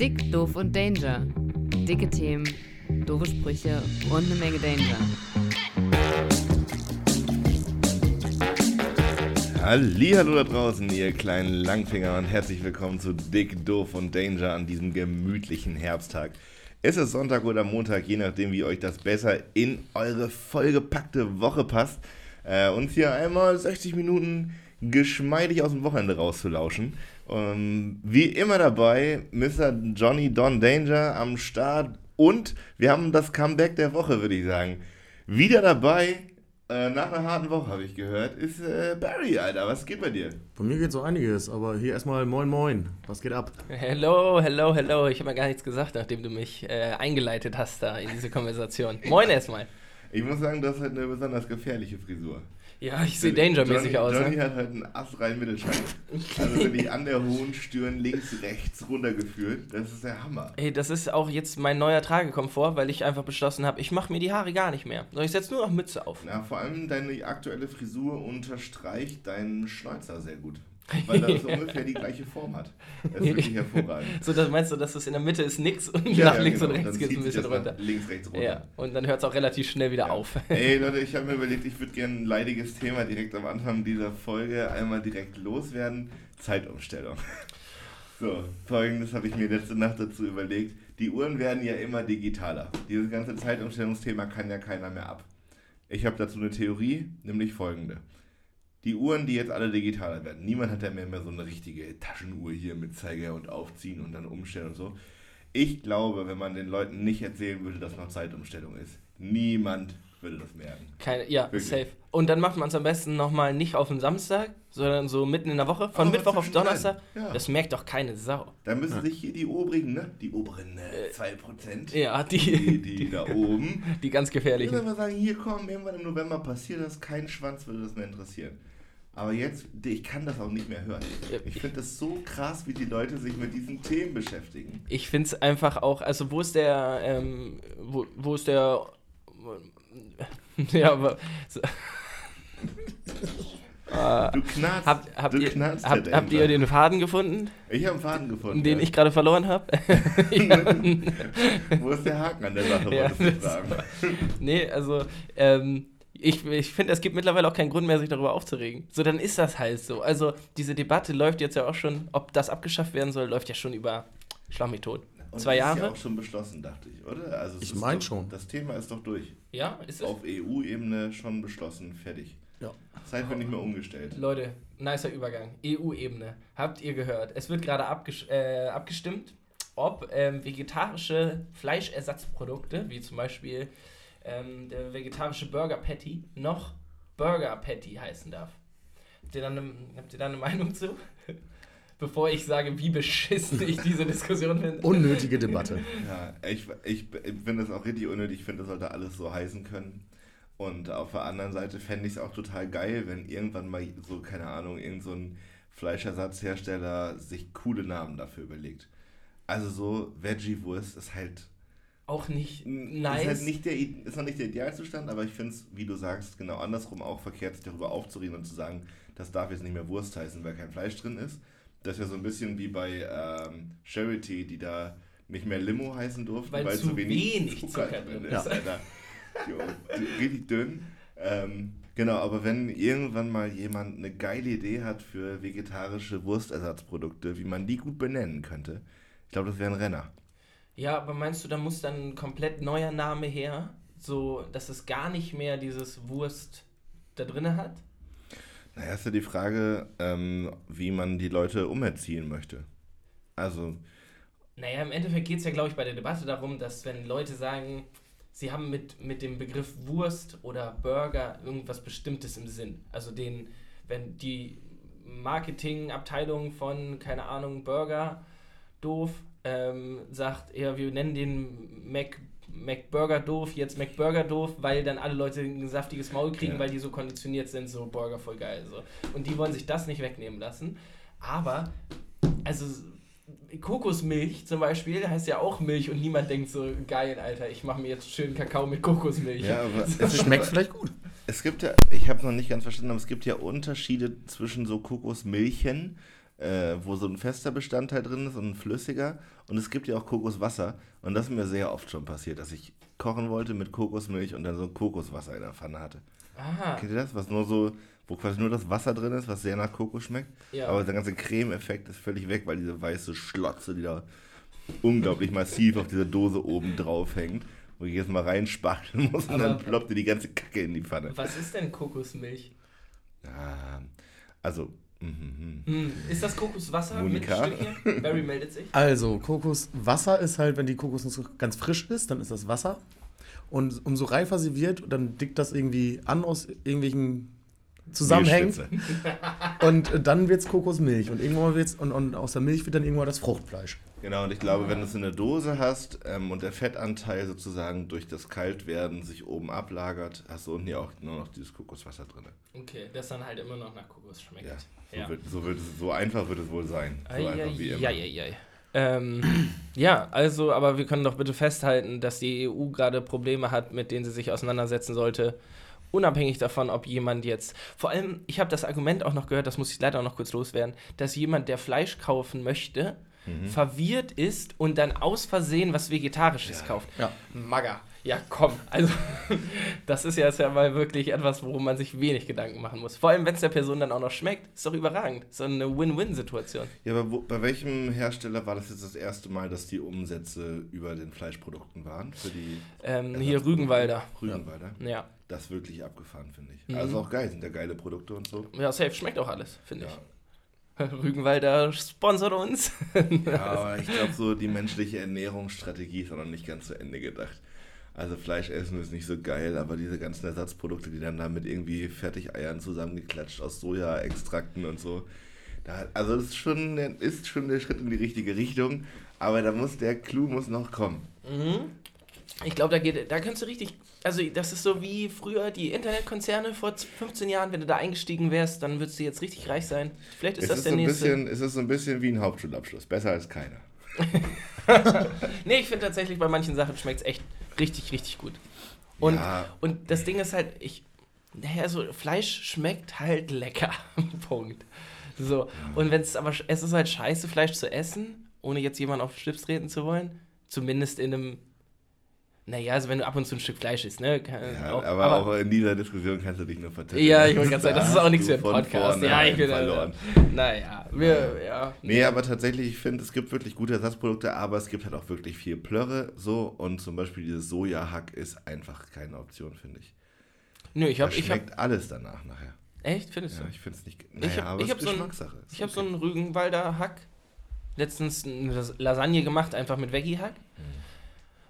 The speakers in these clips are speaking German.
Dick, doof und Danger. Dicke Themen, doofe Sprüche und eine Menge Danger. Hallo da draußen, ihr kleinen Langfinger und herzlich willkommen zu Dick, Doof und Danger an diesem gemütlichen Herbsttag. Es ist Sonntag oder Montag, je nachdem, wie euch das besser in eure vollgepackte Woche passt. Äh, uns hier einmal 60 Minuten geschmeidig aus dem Wochenende rauszulauschen. Ähm, wie immer dabei, Mr. Johnny Don Danger am Start und wir haben das Comeback der Woche, würde ich sagen. Wieder dabei, äh, nach einer harten Woche habe ich gehört, ist äh, Barry, Alter. Was geht bei dir? Bei mir geht so einiges, aber hier erstmal Moin Moin. Was geht ab? Hello, hello, hello. Ich habe ja gar nichts gesagt, nachdem du mich äh, eingeleitet hast da in diese Konversation. Moin erstmal. Ich muss sagen, das ist halt eine besonders gefährliche Frisur. Ja, ich sehe dangermäßig aus. Johnny ne? hat halt einen astreinen Mittelscheitel. Also bin ich an der hohen Stirn links, rechts runtergeführt. Das ist der Hammer. Ey, das ist auch jetzt mein neuer Tragekomfort, weil ich einfach beschlossen habe, ich mache mir die Haare gar nicht mehr. So, ich setze nur noch Mütze auf. Ja, vor allem deine aktuelle Frisur unterstreicht deinen Schnäuzer sehr gut. Weil das ungefähr die gleiche Form hat. Das ist wirklich hervorragend. So, das meinst du, dass es in der Mitte ist nix und Ja, nach ja, links genau. und rechts geht es ein bisschen das runter. Links, rechts runter. Ja, und dann hört es auch relativ schnell wieder Ja. auf. Ey Leute, ich habe mir überlegt, ich würde gerne ein leidiges Thema direkt am Anfang dieser Folge einmal direkt loswerden. Zeitumstellung. So, folgendes habe ich mir letzte Nacht dazu überlegt. Die Uhren werden ja immer digitaler. Dieses ganze Zeitumstellungsthema kann ja keiner mehr ab. Ich habe dazu eine Theorie, nämlich folgende. Die Uhren, die jetzt alle digitaler werden. Niemand hat ja mehr, mehr so eine richtige Taschenuhr hier mit Zeiger und Aufziehen und dann umstellen und so. Ich glaube, wenn man den Leuten nicht erzählen würde, dass noch Zeitumstellung ist, niemand würde das merken. Keine, ja, Wirklich. safe. Und dann macht man es am besten nochmal nicht auf den Samstag, sondern so mitten in der Woche, von Aber Mittwoch auf. Donnerstag. Ja. Das merkt doch keine Sau. Da müssen sich hier die obrigen, ne? Die oberen äh, 2%. Ja, Die, die, die da oben. die ganz Ich würde gefährlichen. einfach sagen, hier komm, irgendwann im November passiert das, kein Schwanz würde das mehr interessieren. Aber jetzt, ich kann das auch nicht mehr hören. Ich finde das so krass, wie die Leute sich mit diesen Themen beschäftigen. Ich finde es einfach auch, also wo ist der, ähm, wo, wo ist der, ja, aber, so, Äh, Du knarzt, habt, habt, du ihr, knarzt habt, halt habt ihr den Faden gefunden, Ich habe einen Faden gefunden. den ja. ich gerade verloren habe? Wo ist der Haken an der Sache, Ja, wolltest du das fragen. nee, also, ähm, ich, ich finde, es gibt mittlerweile auch keinen Grund mehr, sich darüber aufzuregen. So, dann ist das halt so. Also, diese Debatte läuft jetzt ja auch schon, ob das abgeschafft werden soll, läuft ja schon über Schlag mich tot. Und Zwei das Ist ja Jahre? auch schon beschlossen, dachte ich, oder? Also Ich ist mein doch- schon. Das Thema ist doch durch. Ja, ist es? Auf EU-Ebene schon beschlossen, fertig. Ja. Zeit wird nicht mehr umgestellt. Leute, nicer Übergang. EU-Ebene. Habt ihr gehört? Es wird gerade abges äh, abgestimmt, ob ähm, vegetarische Fleischersatzprodukte, wie zum Beispiel ähm, der vegetarische Burger Patty, noch Burger Patty heißen darf. Habt ihr da eine, habt ihr da eine Meinung zu? Bevor ich sage, wie beschissen ich diese Diskussion finde. Unnötige Debatte. Ja, ich, ich, ich finde das auch richtig unnötig. Ich finde, das sollte alles so heißen können. Und auf der anderen Seite fände ich es auch total geil, wenn irgendwann mal so, keine Ahnung, irgend so ein Fleischersatzhersteller sich coole Namen dafür überlegt. Also so Veggie-Wurst ist halt, Auch nicht ist nice. halt nicht der, ist noch nicht der Idealzustand, aber ich finde es, wie du sagst, genau andersrum auch verkehrt, sich darüber aufzureden und zu sagen, das darf jetzt nicht mehr Wurst heißen, weil kein Fleisch drin ist. Das ist ja so ein bisschen wie bei ähm, Charity, die da nicht mehr Limo heißen durften, Weil weil, zu wenig, wenig Zucker, Zucker drin ist. ist. Alter. Jo, richtig dünn. Ähm, genau, aber wenn irgendwann mal jemand eine geile Idee hat für vegetarische Wurstersatzprodukte, wie man die gut benennen könnte, ich glaube, das wäre ein Renner. Ja, aber meinst du, da muss dann ein komplett neuer Name her, so dass es gar nicht mehr dieses Wurst da drin hat? Naja, ist ja die Frage, ähm, wie man die Leute umerziehen möchte. Also, Naja, im Endeffekt geht es ja, glaube ich, bei der Debatte darum, dass wenn Leute sagen, sie haben mit, mit dem Begriff Wurst oder Burger irgendwas Bestimmtes im Sinn. Also den, wenn die Marketingabteilung von, keine Ahnung, Burger doof ähm, sagt, ja, wir nennen den Mac, McBurger doof, jetzt McBurger doof, weil dann alle Leute ein saftiges Maul kriegen, Ja. weil die so konditioniert sind, so Burger voll geil. So. Und die wollen sich das nicht wegnehmen lassen. Aber, also Kokosmilch zum Beispiel heißt ja auch Milch und niemand denkt so, geil, Alter, ich mache mir jetzt schön Kakao mit Kokosmilch. ja, aber es, Das ist schmeckt vielleicht gut. es gibt ja, ich habe noch nicht ganz verstanden, aber es gibt ja Unterschiede zwischen so Kokosmilchen äh, wo so ein fester Bestandteil drin ist und ein flüssiger. Und es gibt ja auch Kokoswasser. Und das ist mir sehr oft schon passiert, dass ich kochen wollte mit Kokosmilch und dann so Kokoswasser in der Pfanne hatte. Aha. Kennt ihr das? Was nur so, wo quasi nur das Wasser drin ist, was sehr nach Kokos schmeckt. Ja. Aber der ganze Creme-Effekt ist völlig weg, weil diese weiße Schlotze, die da unglaublich massiv auf dieser Dose oben drauf hängt, wo ich jetzt mal reinspachteln muss und Aber- dann ploppt die ganze Kacke in die Pfanne. Was ist denn Kokosmilch? Ja, also, mhm, mhm. Hm, ist das Kokoswasser Monika? mit Stückchen? Barry meldet sich. Also, Kokoswasser ist halt, wenn die Kokosnuss ganz frisch ist, dann ist das Wasser. Und umso reifer sie wird, dann dickt das irgendwie an aus irgendwelchen Zusammenhängen. Mehlspitze. Und äh, dann wird es Kokosmilch. Und irgendwann wird's, und, und aus der Milch wird dann irgendwann das Fruchtfleisch. Genau, und ich glaube, wenn du es in der Dose hast ähm, und der Fettanteil sozusagen durch das Kaltwerden sich oben ablagert, hast du unten ja auch nur noch dieses Kokoswasser drin. Okay, das dann halt immer noch nach Kokos schmeckt. Ja, so, Ja. Wird, so, wird es, so einfach wird es wohl sein. So einfach wie immer. Eieiei. Ähm, ja, also, aber wir können doch bitte festhalten, dass die EU gerade Probleme hat, mit denen sie sich auseinandersetzen sollte. Unabhängig davon, ob jemand jetzt. Vor allem, ich habe das Argument auch noch gehört, das muss ich leider auch noch kurz loswerden, dass jemand, der Fleisch kaufen möchte, Mhm. verwirrt ist und dann aus Versehen was Vegetarisches Ja. kauft. Ja. Magger. Ja, komm. Also, das ist ja jetzt ja mal wirklich etwas, worum man sich wenig Gedanken machen muss. Vor allem, wenn es der Person dann auch noch schmeckt, ist doch überragend. So eine Win-Win-Situation. Ja, aber wo, bei welchem Hersteller war das jetzt das erste Mal, dass die Umsätze über den Fleischprodukten waren? Für die Ähm, hier Rügenwalder. Rügenwalder? Ja. Das ist wirklich abgefahren, finde ich. Mhm. Also auch geil, sind ja geile Produkte und so. Ja, safe. Schmeckt auch alles, finde Ja. ich. Rügenwalder sponsert uns. Ja, aber ich glaube, so die menschliche Ernährungsstrategie ist auch noch nicht ganz zu Ende gedacht. Also Fleisch essen ist nicht so geil, aber diese ganzen Ersatzprodukte, die dann da mit irgendwie Fertigeiern zusammengeklatscht aus Sojaextrakten und so. Da, also das ist schon, ist schon der Schritt in die richtige Richtung, aber da muss der Clou muss noch kommen. Mhm. Ich glaube, da geht, da kannst du richtig, also das ist so wie früher die Internetkonzerne vor 15 Jahren, wenn du da eingestiegen wärst, dann würdest du jetzt richtig reich sein. Vielleicht ist Es das ist, der so nächste. bisschen, es ist so ein bisschen wie ein Hauptschulabschluss, besser als keiner. Nee, ich finde tatsächlich, bei manchen Sachen schmeckt es echt richtig, richtig gut. Und, Ja. und das Ding ist halt, ich, naja, so Fleisch schmeckt halt lecker. Punkt. So. Und wenn es aber, es ist halt scheiße, Fleisch zu essen, ohne jetzt jemanden auf Schlips treten zu wollen. Zumindest in einem, naja, also wenn du ab und zu ein Stück Fleisch isst, ne? Ja, aber, auch in dieser Diskussion kannst du dich nur verteidigen. Ja, ich wollte gerade sagen, das ist auch nichts für einen Podcast. Ja, ich bin verloren. Naja, wir, ja. Nee, aber tatsächlich, ich finde, es gibt wirklich gute Ersatzprodukte, aber es gibt halt auch wirklich viel Plörre so und zum Beispiel dieses Sojahack ist einfach keine Option, finde ich. Nö, ich habe, ich habe, schmeckt alles danach nachher. echt, findest Ja, du? ich finde es nicht. Ich hab- aber ich es hab ist so ein- Ich habe so okay. einen Rügenwalder Hack. Letztens eine Las- Lasagne gemacht, einfach mit Veggie-Hack.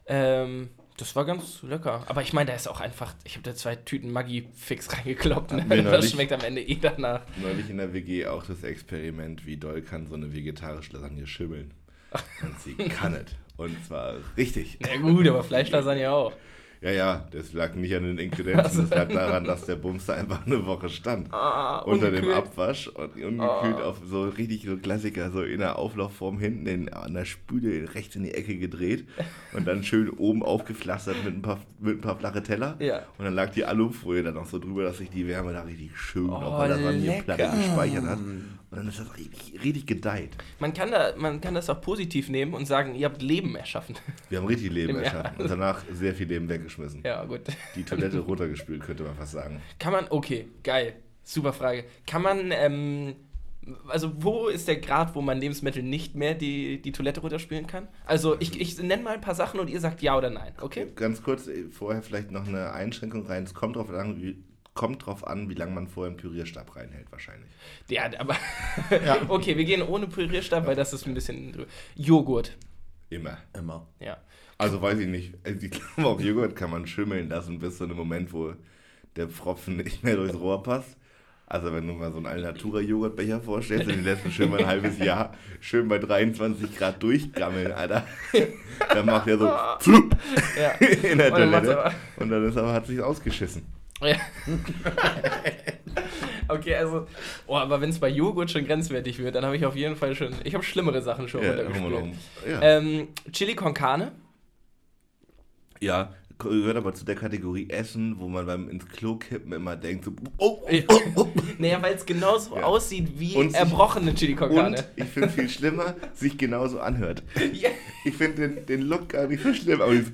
Ähm, das war ganz lecker. Aber ich meine, da ist auch einfach, ich habe da zwei Tüten Maggi fix reingekloppt. Ne? Das neulich. schmeckt am Ende eh danach. neulich in der WG auch das Experiment, wie doll kann so eine vegetarische Lasagne schimmeln. Und sie kann es. Und zwar richtig. Na gut, aber Fleischlasagne auch. Ja, ja, das lag nicht an den Ingredienzen, das lag daran, dass der Bums da einfach eine Woche stand. Ah, unter dem ungekühlt. Abwasch und ungekühlt auf so richtig so Klassiker, so in der Auflaufform hinten in, an der Spüle rechts in die Ecke gedreht und dann schön oben aufgepflastert mit ein paar, mit ein paar flache Teller. Ja. Und dann lag die Alufolie dann noch so drüber, dass sich die Wärme da richtig schön Oh, auf der Lasagneplatte lecker. gespeichert hat. Und dann ist das richtig, richtig gedeiht. Man kann, da, man kann das auch positiv nehmen und sagen, ihr habt Leben erschaffen. Wir haben richtig Leben Ja. erschaffen und danach sehr viel Leben weggeschmissen. ja, gut. Die Toilette runtergespült, könnte man fast sagen. Kann man, okay, geil. Super Frage. Kann man, ähm, also wo ist der Grad, wo man Lebensmittel nicht mehr die, die Toilette runterspülen kann? Also ich, ich nenne mal ein paar Sachen und ihr sagt ja oder nein, okay? Ganz kurz, vorher vielleicht noch eine Einschränkung rein. Es kommt drauf an, wie, kommt drauf an, wie lange man vorher einen Pürierstab reinhält, wahrscheinlich. Ja, aber okay, wir gehen ohne Pürierstab, weil das ist ein bisschen Joghurt. Immer. Immer. Ja. Also weiß ich nicht. Also Ich glaube, auch Joghurt kann man schimmeln lassen bis zu einem Moment, wo der Pfropfen nicht mehr durchs Rohr passt. Also wenn du mal so einen Alnatura-Joghurtbecher vorstellst und den lässt du schön mal ein halbes Jahr schön bei 23 Grad durchgammeln, Alter. Dann macht er so Ja. in der Und dann macht's Toilette. aber- Und dann ist aber, hat sich ausgeschissen. Ja. okay, also, oh, aber wenn es bei Joghurt schon grenzwertig wird, dann habe ich auf jeden Fall schon, ich habe schlimmere Sachen schon Ja, runtergespült. Ja. Ähm, Chili con Carne. ja, gehört aber zu der Kategorie Essen, wo man beim ins Klo kippen immer denkt, so, oh, Ja. oh, oh. Naja, weil es genauso Ja. aussieht wie Und erbrochene Chili con Carne. Und ich finde viel schlimmer, sich genauso anhört. Ja. Ich finde den, den Look gar nicht so schlimm, aber dieses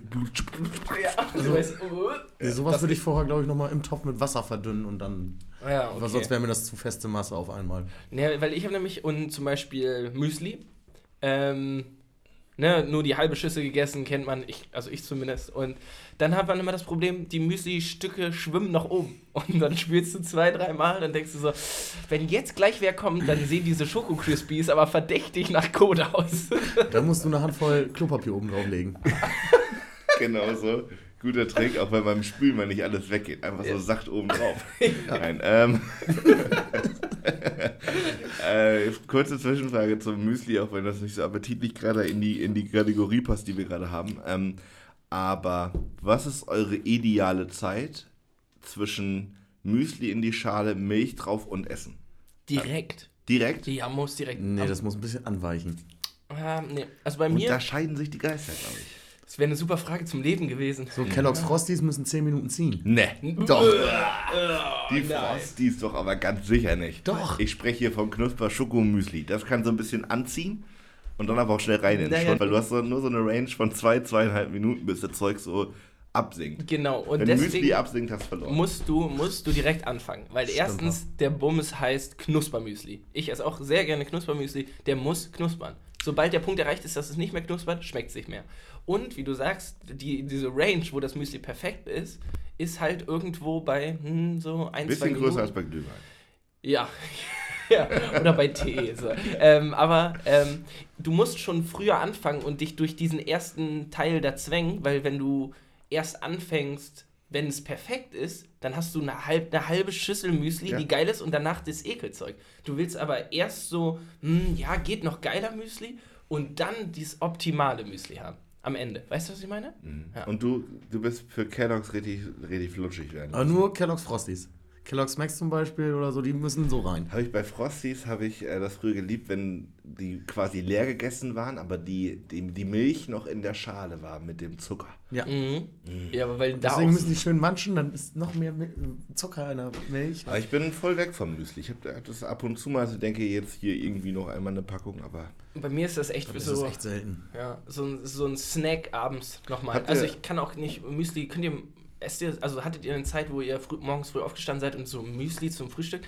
Ja, du weißt, uh, Ja, sowas würde ich vorher, glaube ich, nochmal im Topf mit Wasser verdünnen und dann. ja, Weil sonst wäre mir das zu feste Masse auf einmal. Ne, weil ich habe nämlich und zum Beispiel Müsli, ähm, ne, nur die halbe Schüssel gegessen, kennt man, ich, also ich zumindest. Und dann hat man immer das Problem, die Müsli-Stücke schwimmen nach oben. Und dann spielst du zwei, dreimal, dann denkst du so, wenn jetzt gleich wer kommt, dann sehen diese Schoko-Crispies aber verdächtig nach Code aus. Da musst du eine Handvoll Klopapier oben drauflegen. Genau so. Guter Trick, auch wenn beim Spülen mal nicht alles weggeht. Einfach so sacht oben drauf. Nein, ähm. äh, kurze Zwischenfrage zum Müsli, auch wenn das nicht so appetitlich gerade in die, in die Kategorie passt, die wir gerade haben. Ähm, aber was ist eure ideale Zeit zwischen Müsli in die Schale, Milch drauf und Essen? Direkt. Direkt? Ja, muss direkt. Nee, das muss ein bisschen anweichen. Ah, nee. Also bei Und mir, da scheiden sich die Geister, glaube ich. Das wäre eine super Frage zum Leben gewesen. So, Kellogg's Frosties müssen 10 Minuten ziehen. Ne. Doch. Die Frosties doch aber ganz sicher nicht. Doch. Ich spreche hier vom Knusper Schokomüsli. Das kann so ein bisschen anziehen und dann aber auch schnell rein in den Naja. Schund, weil du hast so, nur so eine Range von zwei, zweieinhalb Minuten, bis das Zeug so absinkt. Genau. Und Wenn deswegen Müsli absinkt, hast du verloren. musst du, musst du direkt anfangen. Weil erstens, der Bums heißt Knuspermüsli. Ich esse auch sehr gerne Knuspermüsli. Der muss knuspern. Sobald der Punkt erreicht ist, dass es nicht mehr knuspert, schmeckt es nicht mehr. Und wie du sagst, die, diese Range, wo das Müsli perfekt ist, ist halt irgendwo bei hm, so ein, zwei bisschen Minuten. größer als bei Glühwein. Ja. ja, oder bei Tee. So. Ähm, aber ähm, du musst schon früher anfangen und dich durch diesen ersten Teil da zwängen, weil wenn du erst anfängst, wenn es perfekt ist, dann hast du eine, halb, eine halbe Schüssel Müsli, Ja. die geil ist und danach das Ekelzeug. Du willst aber erst so, hm, ja, geht noch geiler Müsli und dann dieses optimale Müsli haben. Am Ende. Weißt du, was ich meine? Ja. Und du, du bist für Kellogg's richtig, richtig flutschig werden. Aber nur Kellogg's Frosties. Kellogg's Max zum Beispiel oder so, die müssen so rein. Habe ich bei Frosties, habe ich äh, das früher geliebt, wenn die quasi leer gegessen waren, aber die, die, die Milch noch in der Schale war mit dem Zucker. Ja. Mhm. Ja, aber weil da Deswegen müssen die schön manchen, dann ist noch mehr Zucker in der Milch. Aber ich bin voll weg vom Müsli. Ich habe das ab und zu mal, also denke jetzt hier irgendwie noch einmal eine Packung, aber bei mir ist das echt Das so. ist echt selten. Ja, so ein, so ein Snack abends nochmal. Also ich kann auch nicht Müsli, könnt ihr, esst ihr, also hattet ihr eine Zeit, wo ihr früh, morgens früh aufgestanden seid und so Müsli zum Frühstück?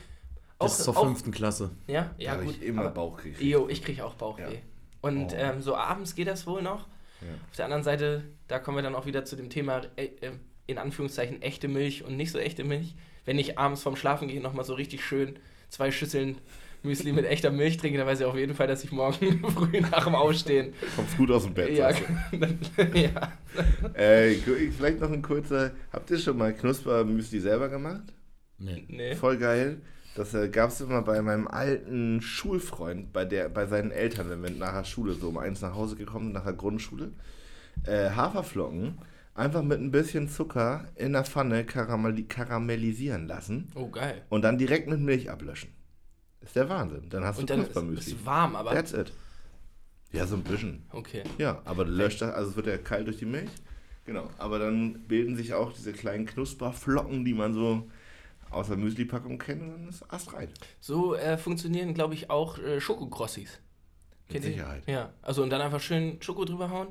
Bis zur fünften Klasse. Ja, ja da habe gut. ich immer Bauchkrieg. Jo, ich kriege auch Bauchweh. Ja. Und Oh. ähm, so abends geht das wohl noch. Ja. Auf der anderen Seite, da kommen wir dann auch wieder zu dem Thema, äh, äh, in Anführungszeichen, echte Milch und nicht so echte Milch. Wenn ich abends vorm Schlafen gehe, nochmal so richtig schön zwei Schüsseln Müsli mit echter Milch trinke, dann weiß ich auf jeden Fall, dass ich morgen früh nach dem Aufstehen. Kommst gut aus dem Bett. Ja, du. ja. Äh, vielleicht noch ein kurzer. Habt ihr schon mal Knusper-Müsli selber gemacht? Nee. Nee. Voll geil. Das äh, gab es immer bei meinem alten Schulfreund, bei, der, bei seinen Eltern, wenn wir nachher Schule so um eins nach Hause gekommen sind, nach der Grundschule. Äh, Haferflocken einfach mit ein bisschen Zucker in der Pfanne karamelli karamellisieren lassen Oh, geil. und dann direkt mit Milch ablöschen. Ist der Wahnsinn. Dann hast Und du dann ist Knuspermüsli. es warm, aber. That's it. Ja, so ein bisschen. Okay. Ja, aber du löscht das, also es wird ja kalt durch die Milch. Genau, aber dann bilden sich auch diese kleinen Knusperflocken, die man so aus der Müsli-Packung kennt und dann ist astrein. So äh, funktionieren, glaube ich, auch äh, Schokokrossis. Mit? Sicherheit. Ja, also und dann einfach schön Schoko drüber hauen.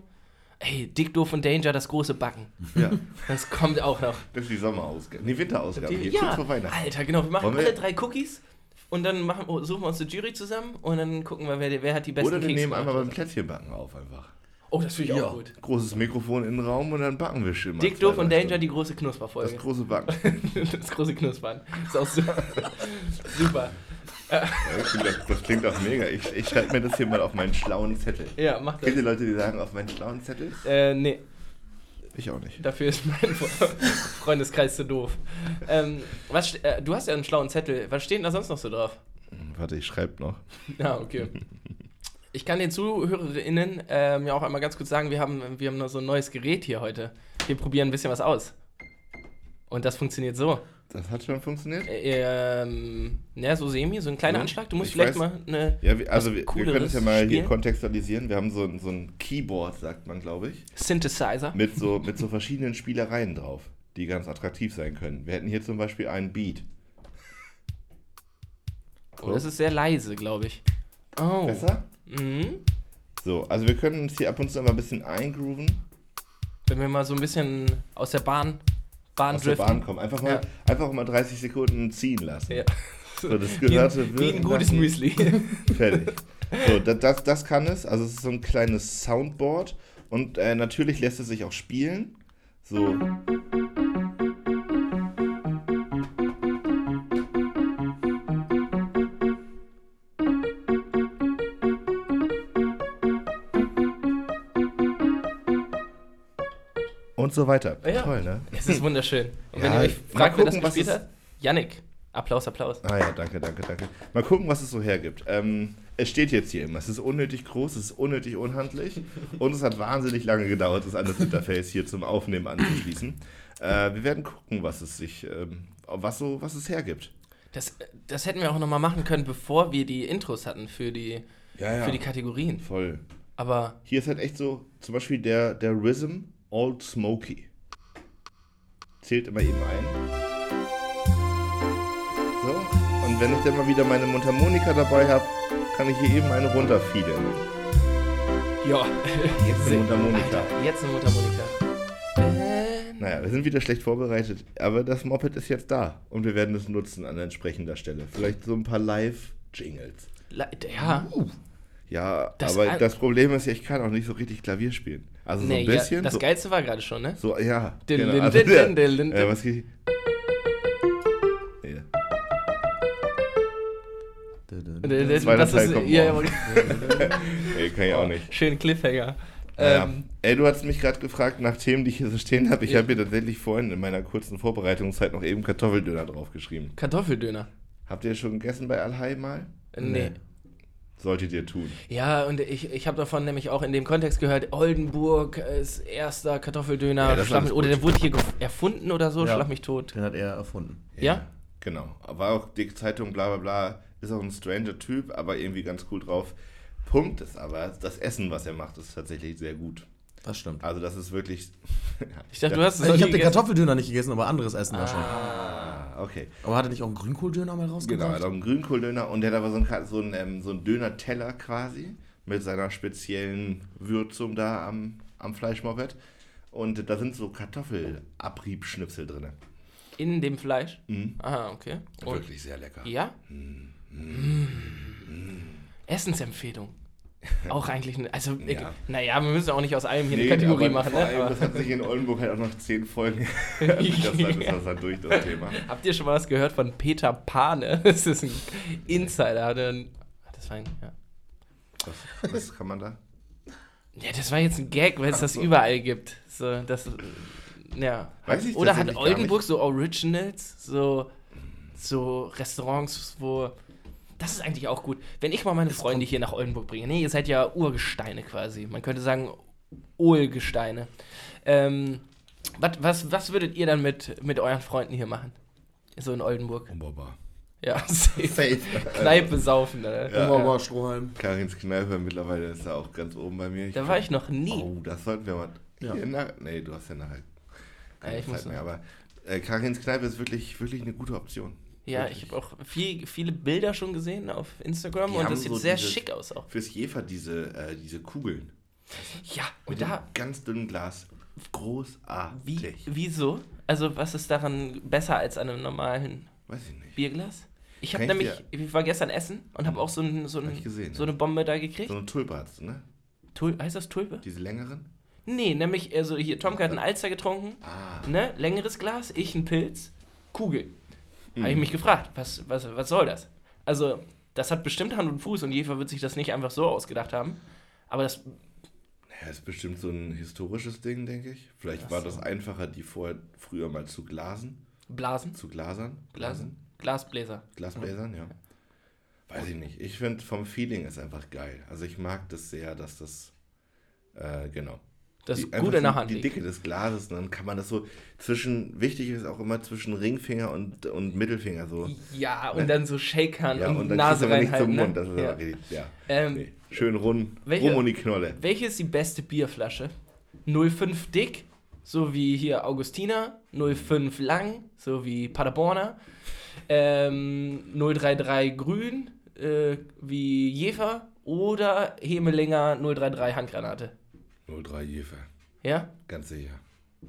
Ey, Dick, Doof und Danger, das große Backen. Ja, Das kommt auch noch. das ist die Sommerausgabe. Nee, Winterausgabe. Hier, ja, kurz vor Weihnachten. Alter, genau. Wir machen Wollen wir- alle drei Cookies und dann machen, oh, suchen wir uns eine Jury zusammen und dann gucken wir, wer, wer hat die besten Oder wir Kekse nehmen gemacht. beim Plätzchenbacken auf einfach. Oh, das finde ich Ja. auch gut. Großes Mikrofon in den Raum und dann backen wir schön mal Dick, Doof und Danger, die große Knusperfolge. Das große Backen. das große Knuspern. Ist auch super. super. Ja, ich finde, das, das klingt auch mega. Ich, ich schreibe mir das hier mal auf meinen schlauen Zettel. Ja, mach das. Kennt ihr Leute, die sagen, auf meinen schlauen Zettel? Äh, nee. Ich auch nicht. Dafür ist mein Freundeskreis zu doof. Ähm, was, äh, du hast ja einen schlauen Zettel. Was steht denn da sonst noch so drauf? Hm, Warte, ich schreibe noch. Ja, okay. Ich kann den ZuhörerInnen ähm, ja auch einmal ganz kurz sagen, wir haben, wir haben noch so ein neues Gerät hier heute. Wir probieren ein bisschen was aus. Und das funktioniert so. Das hat schon funktioniert? Ähm, ja, so semi, so ein kleiner Ja, Anschlag. Du musst ich vielleicht weiß. mal eine Ja, wir, also wir, wir können es ja mal hier spielen? kontextualisieren. Wir haben so, ein- so ein Keyboard, sagt man, glaube ich, Synthesizer. mit so, mit so verschiedenen Spielereien drauf, die ganz attraktiv sein können. Wir hätten hier zum Beispiel einen Beat. Oh, das ist sehr leise, glaube ich. Oh. Besser? Mhm. So, also wir können uns hier ab und zu mal ein bisschen eingrooven, Wenn wir mal so ein bisschen aus der Bahn, Bahn aus der driften. Bahn kommen. Einfach mal, Ja. einfach mal 30 Sekunden ziehen lassen. Ja. So, das gehörte wie ein gutes. Müsli. Fertig. So, das, das, das kann es. Also es ist so ein kleines Soundboard. Und äh, natürlich lässt es sich auch spielen. So. Und so weiter. Ja. Toll, ne? Es ist wunderschön. Und Ja, wenn ihr euch mal fragt, wer das gucken, was gespielt es- hat, Yannick. Applaus, Applaus. Ah ja, danke, danke, danke. Mal gucken, was es so hergibt. Ähm, es steht jetzt hier immer. Es ist unnötig groß, es ist unnötig unhandlich und es hat wahnsinnig lange gedauert, das an das Interface hier zum Aufnehmen anzuschließen. Äh, wir werden gucken, was es sich, ähm, was so, was es hergibt. Das, das hätten wir auch nochmal machen können, bevor wir die Intros hatten für die, Ja, für die Kategorien. Voll. Aber Hier ist halt echt so, zum Beispiel der, der Rhythm Old Smoky. Zählt immer eben ein. So, und wenn ich dann mal wieder meine Mundharmonika dabei habe, kann ich hier eben eine runterfielen. ja, Jetzt eine Mundharmonika. Alter, jetzt eine Mundharmonika. Äh, Naja, wir sind wieder schlecht vorbereitet, aber das Moped ist jetzt da und wir werden es nutzen an entsprechender Stelle. Vielleicht so ein paar Live-Jingles. le- ja, Ja, Das aber das Problem ist ja, ich kann auch nicht so richtig Klavier spielen. Also so nee, ein bisschen. ja, das so, Geilste war gerade schon, ne? so, ja. Din, genau. din, Also din, äh, din. was geht hier? Das Teil ist, kommt ja, ja, Nee, kann ich auch nicht. schön Cliffhanger. Ja. Ähm, Ey, du hast mich gerade gefragt nach Themen, die ich hier so stehen habe. Ich habe hier tatsächlich vorhin in meiner kurzen Vorbereitungszeit noch eben Kartoffeldöner draufgeschrieben. Kartoffeldöner. Habt ihr schon gegessen bei Alhai mal? Äh, Nee. Solltet ihr tun. Ja, und ich, ich habe davon nämlich auch in dem Kontext gehört, Oldenburg ist erster Kartoffeldöner. Ja, schlag oder der wurde hier gef- erfunden oder so, Ja. schlag mich tot. Den hat er erfunden. Ja? Genau. War auch dicke Zeitung, bla bla bla. Ist auch ein stranger Typ, aber irgendwie ganz cool drauf. Punkt ist aber, das Essen, was er macht, ist tatsächlich sehr gut. Das stimmt. Also das ist wirklich... Ich dachte, du hast es Also ich habe den. Kartoffeldöner nicht gegessen, aber anderes Essen da schon. Ah, okay. Aber hat er nicht auch einen Grünkohldöner mal Genau, er rausgebracht? hat auch einen Grünkohldöner und der hat aber so einen, so einen, ähm, so einen Döner-Teller quasi mit seiner speziellen Würzung da am, am Fleischmoped. Und da sind so Kartoffelabriebschnipsel drin. In dem Fleisch? Mhm. Ah, okay. Und, Wirklich sehr lecker. ja? Mm. Essensempfehlung. Auch eigentlich, also, Ja. naja, wir müssen auch nicht aus allem hier Nee, eine Kategorie machen, ne? allem, das hat sich in Oldenburg halt auch noch zehn Folgen. das ist das halt durch das Thema. habt ihr schon mal was gehört von Peter Pane? Das ist ein Insider. Das war ein, ja. Was, was kann man da? Ja, das war jetzt ein Gag, weil es das überall gibt. So, das, ja. Weiß ich Oder hat Oldenburg so Originals, so, so Restaurants, wo. Das ist eigentlich auch gut. Wenn ich mal meine Freunde hier nach Oldenburg bringe, nee, ihr seid ja Urgesteine quasi. Man könnte sagen, Ohlgesteine. Ähm, was, was, was würdet ihr dann mit, mit euren Freunden hier machen? So in Oldenburg. Umbaubar. Ja, safe. Safe. Kneipe saufen. Ne? Ja. Strohhalm. Karins Kneipe mittlerweile ist da auch ganz oben bei mir. Da war ich noch nie. Oh, das sollten wir mal. Ja. Hier nach, nee, du hast ja nachher keine Ja, ich muss Zeit mehr. Aber äh, Karins Kneipe ist wirklich, wirklich eine gute Option. Ja, Wirklich. ich habe auch viel, viele Bilder schon gesehen auf Instagram Die und das sieht so sehr dieses- schick aus auch. Fürs Jefer diese, äh, diese Kugeln. Ja, und Mit da, ganz dünnen Glas. Großartig. wie, wieso? Also, was ist daran besser als an einem normalen ich. Bierglas? Ich habe Kann ich nämlich, ich war gestern essen und habe auch so, ein, so, ein, gesehen, so eine Bombe da gekriegt. So eine Tulpe hat's, ne? Tul heißt das Tulpe? Diese längeren? Nee, nämlich, also hier, Tomka hat einen Alster getrunken, Ah. ne? Längeres Glas, ich einen Pilz, Kugel. Habe ich Mhm. mich gefragt, was, was, was soll das? Also, das hat bestimmt Hand und Fuß und Jefer wird sich das nicht einfach so ausgedacht haben. Aber das Ja, ist bestimmt so ein historisches Ding, denke ich. Vielleicht war das einfacher, die vorher früher mal zu glasen. Blasen, Zu glasern? Blasen, Glasbläser. Glasbläsern, ja. Weiß ich nicht. Ich finde vom Feeling ist einfach geil. Also ich mag das sehr, dass das, äh, genau. Das Die- in der Hand Die. Dicke des Glases, und dann kann man das so zwischen, wichtig ist auch immer zwischen Ringfinger und, und Mittelfinger so. Ja, und dann so Shakern Ja, und, und dann Nase reinhalten. zum Mund, ne? das ist ja. aber richtig, ja. ähm, Nee. Schön rund, welche- rum um die Knolle. Welche ist die beste Bierflasche? 05 dick, so wie hier Augustiner, 05 lang, so wie Paderborner, ähm, 033 grün, äh, wie Jefer oder Hemelinger 033 Handgranate. 03 Jefer, Ja? ganz sicher.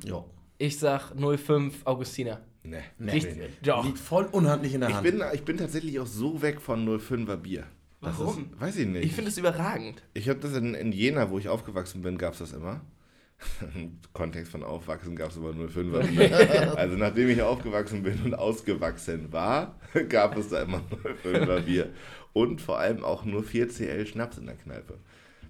Ja. Ich sag 05 Augustiner. Nee. Nee. Richtig, doch. Liegt voll unhandlich in der Ich Hand. bin, ich bin tatsächlich auch so weg von 05er Bier. Das Warum? Ist, weiß ich nicht. Ich finde es überragend. Ich habe das in, in Jena, wo ich aufgewachsen bin, gab es das immer. Im Kontext von Aufwachsen gab es immer 05er Bier. also nachdem ich aufgewachsen bin und ausgewachsen war, gab es da immer 05er Bier. Und vor allem auch nur 4CL Schnaps in der Kneipe.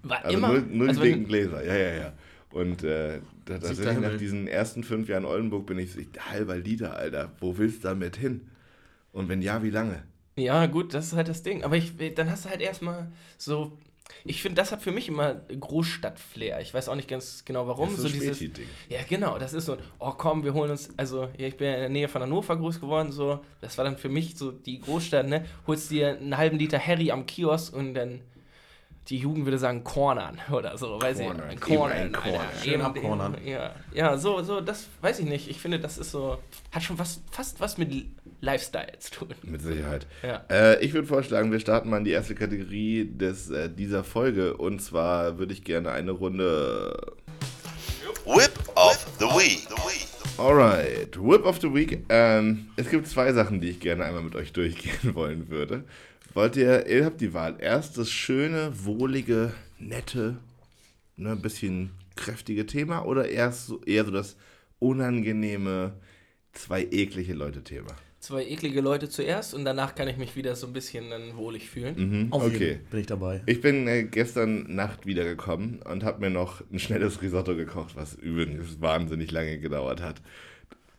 War Also immer. nur die also dicken Gläser, ja, ja, ja. Und äh, tatsächlich nach diesen ersten fünf Jahren Oldenburg bin ich so, ich- halber Liter, Alter. Wo willst du damit hin? Und wenn ja, wie lange? Ja, gut, das ist halt das Ding. Aber ich, dann hast du halt erstmal so. Ich finde, das hat für mich immer Großstadt-Flair. Ich weiß auch nicht ganz genau warum. Das ist so dieses, Späti-Ding. ja, genau, das ist so, oh komm, wir holen uns, also ja, ich bin ja in der Nähe von Hannover groß geworden, so, das war dann für mich so die Großstadt, ne? Holst dir einen halben Liter Harry am Kiosk und dann, die Jugend würde sagen, Cornern oder so, weiß Cornern, ich. Cornern, ein Corner. Alter. Schön Eben, abcornern. eben, Ja, ja so, so, das weiß ich nicht. Ich finde, das ist so, hat schon was, fast was mit Lifestyle zu tun. Mit Sicherheit. Ja. Äh, ich würde vorschlagen, wir starten mal in die erste Kategorie des, äh, dieser Folge. Und zwar würde ich gerne eine Runde. Whip of the Week. Alright, Whip of the Week. Ähm, es gibt zwei Sachen, die ich gerne einmal mit euch durchgehen wollen würde. Wollt ihr, ihr habt die Wahl. Erst das schöne, wohlige, nette, ne, ein bisschen kräftige Thema oder erst so, eher so das unangenehme, zwei eklige Leute-Thema? Zwei eklige Leute zuerst und danach kann ich mich wieder so ein bisschen dann wohlig fühlen. Mhm, Auf okay. jeden bin ich dabei. Ich bin äh, gestern Nacht wiedergekommen und habe mir noch ein schnelles Risotto gekocht, was übrigens wahnsinnig lange gedauert hat.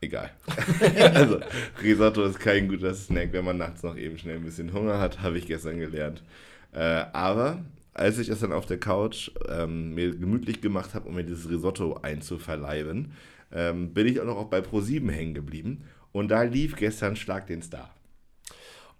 Egal. also, Risotto ist kein guter Snack, wenn man nachts noch eben schnell ein bisschen Hunger hat, habe ich gestern gelernt. Äh, aber als ich es dann auf der Couch ähm, mir gemütlich gemacht habe, um mir dieses Risotto einzuverleiben, ähm, bin ich auch noch bei Pro7 hängen geblieben. Und da lief gestern Schlag den Star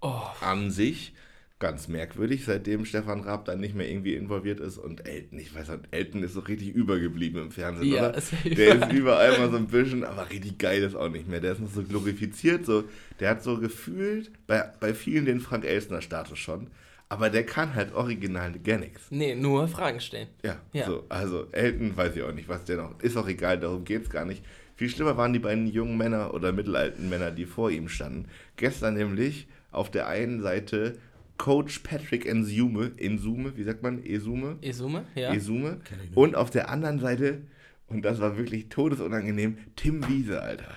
Oh, an sich ganz merkwürdig, seitdem Stefan Raab dann nicht mehr irgendwie involviert ist und Elton, ich weiß nicht, Elton ist so richtig übergeblieben im Fernsehen, Ja, oder? ist Der ist überall mal so ein bisschen, aber richtig geil ist auch nicht mehr. Der ist noch so glorifiziert, so, der hat so gefühlt bei, bei vielen den Frank Elstner Status schon, aber der kann halt original gar nichts. nee, nur Fragen stellen. Ja, Ja. so, also Elton weiß ich auch nicht, was der noch, ist auch egal, darum geht es gar nicht. Viel schlimmer waren die beiden jungen Männer oder mittelalten Männer, die vor ihm standen. Gestern nämlich auf der einen Seite Coach Patrick Ensume, Ensume, wie sagt man, Esume? Esume, ja. Esume. Und auf der anderen Seite, und das war wirklich todesunangenehm, Tim Wiese, Alter.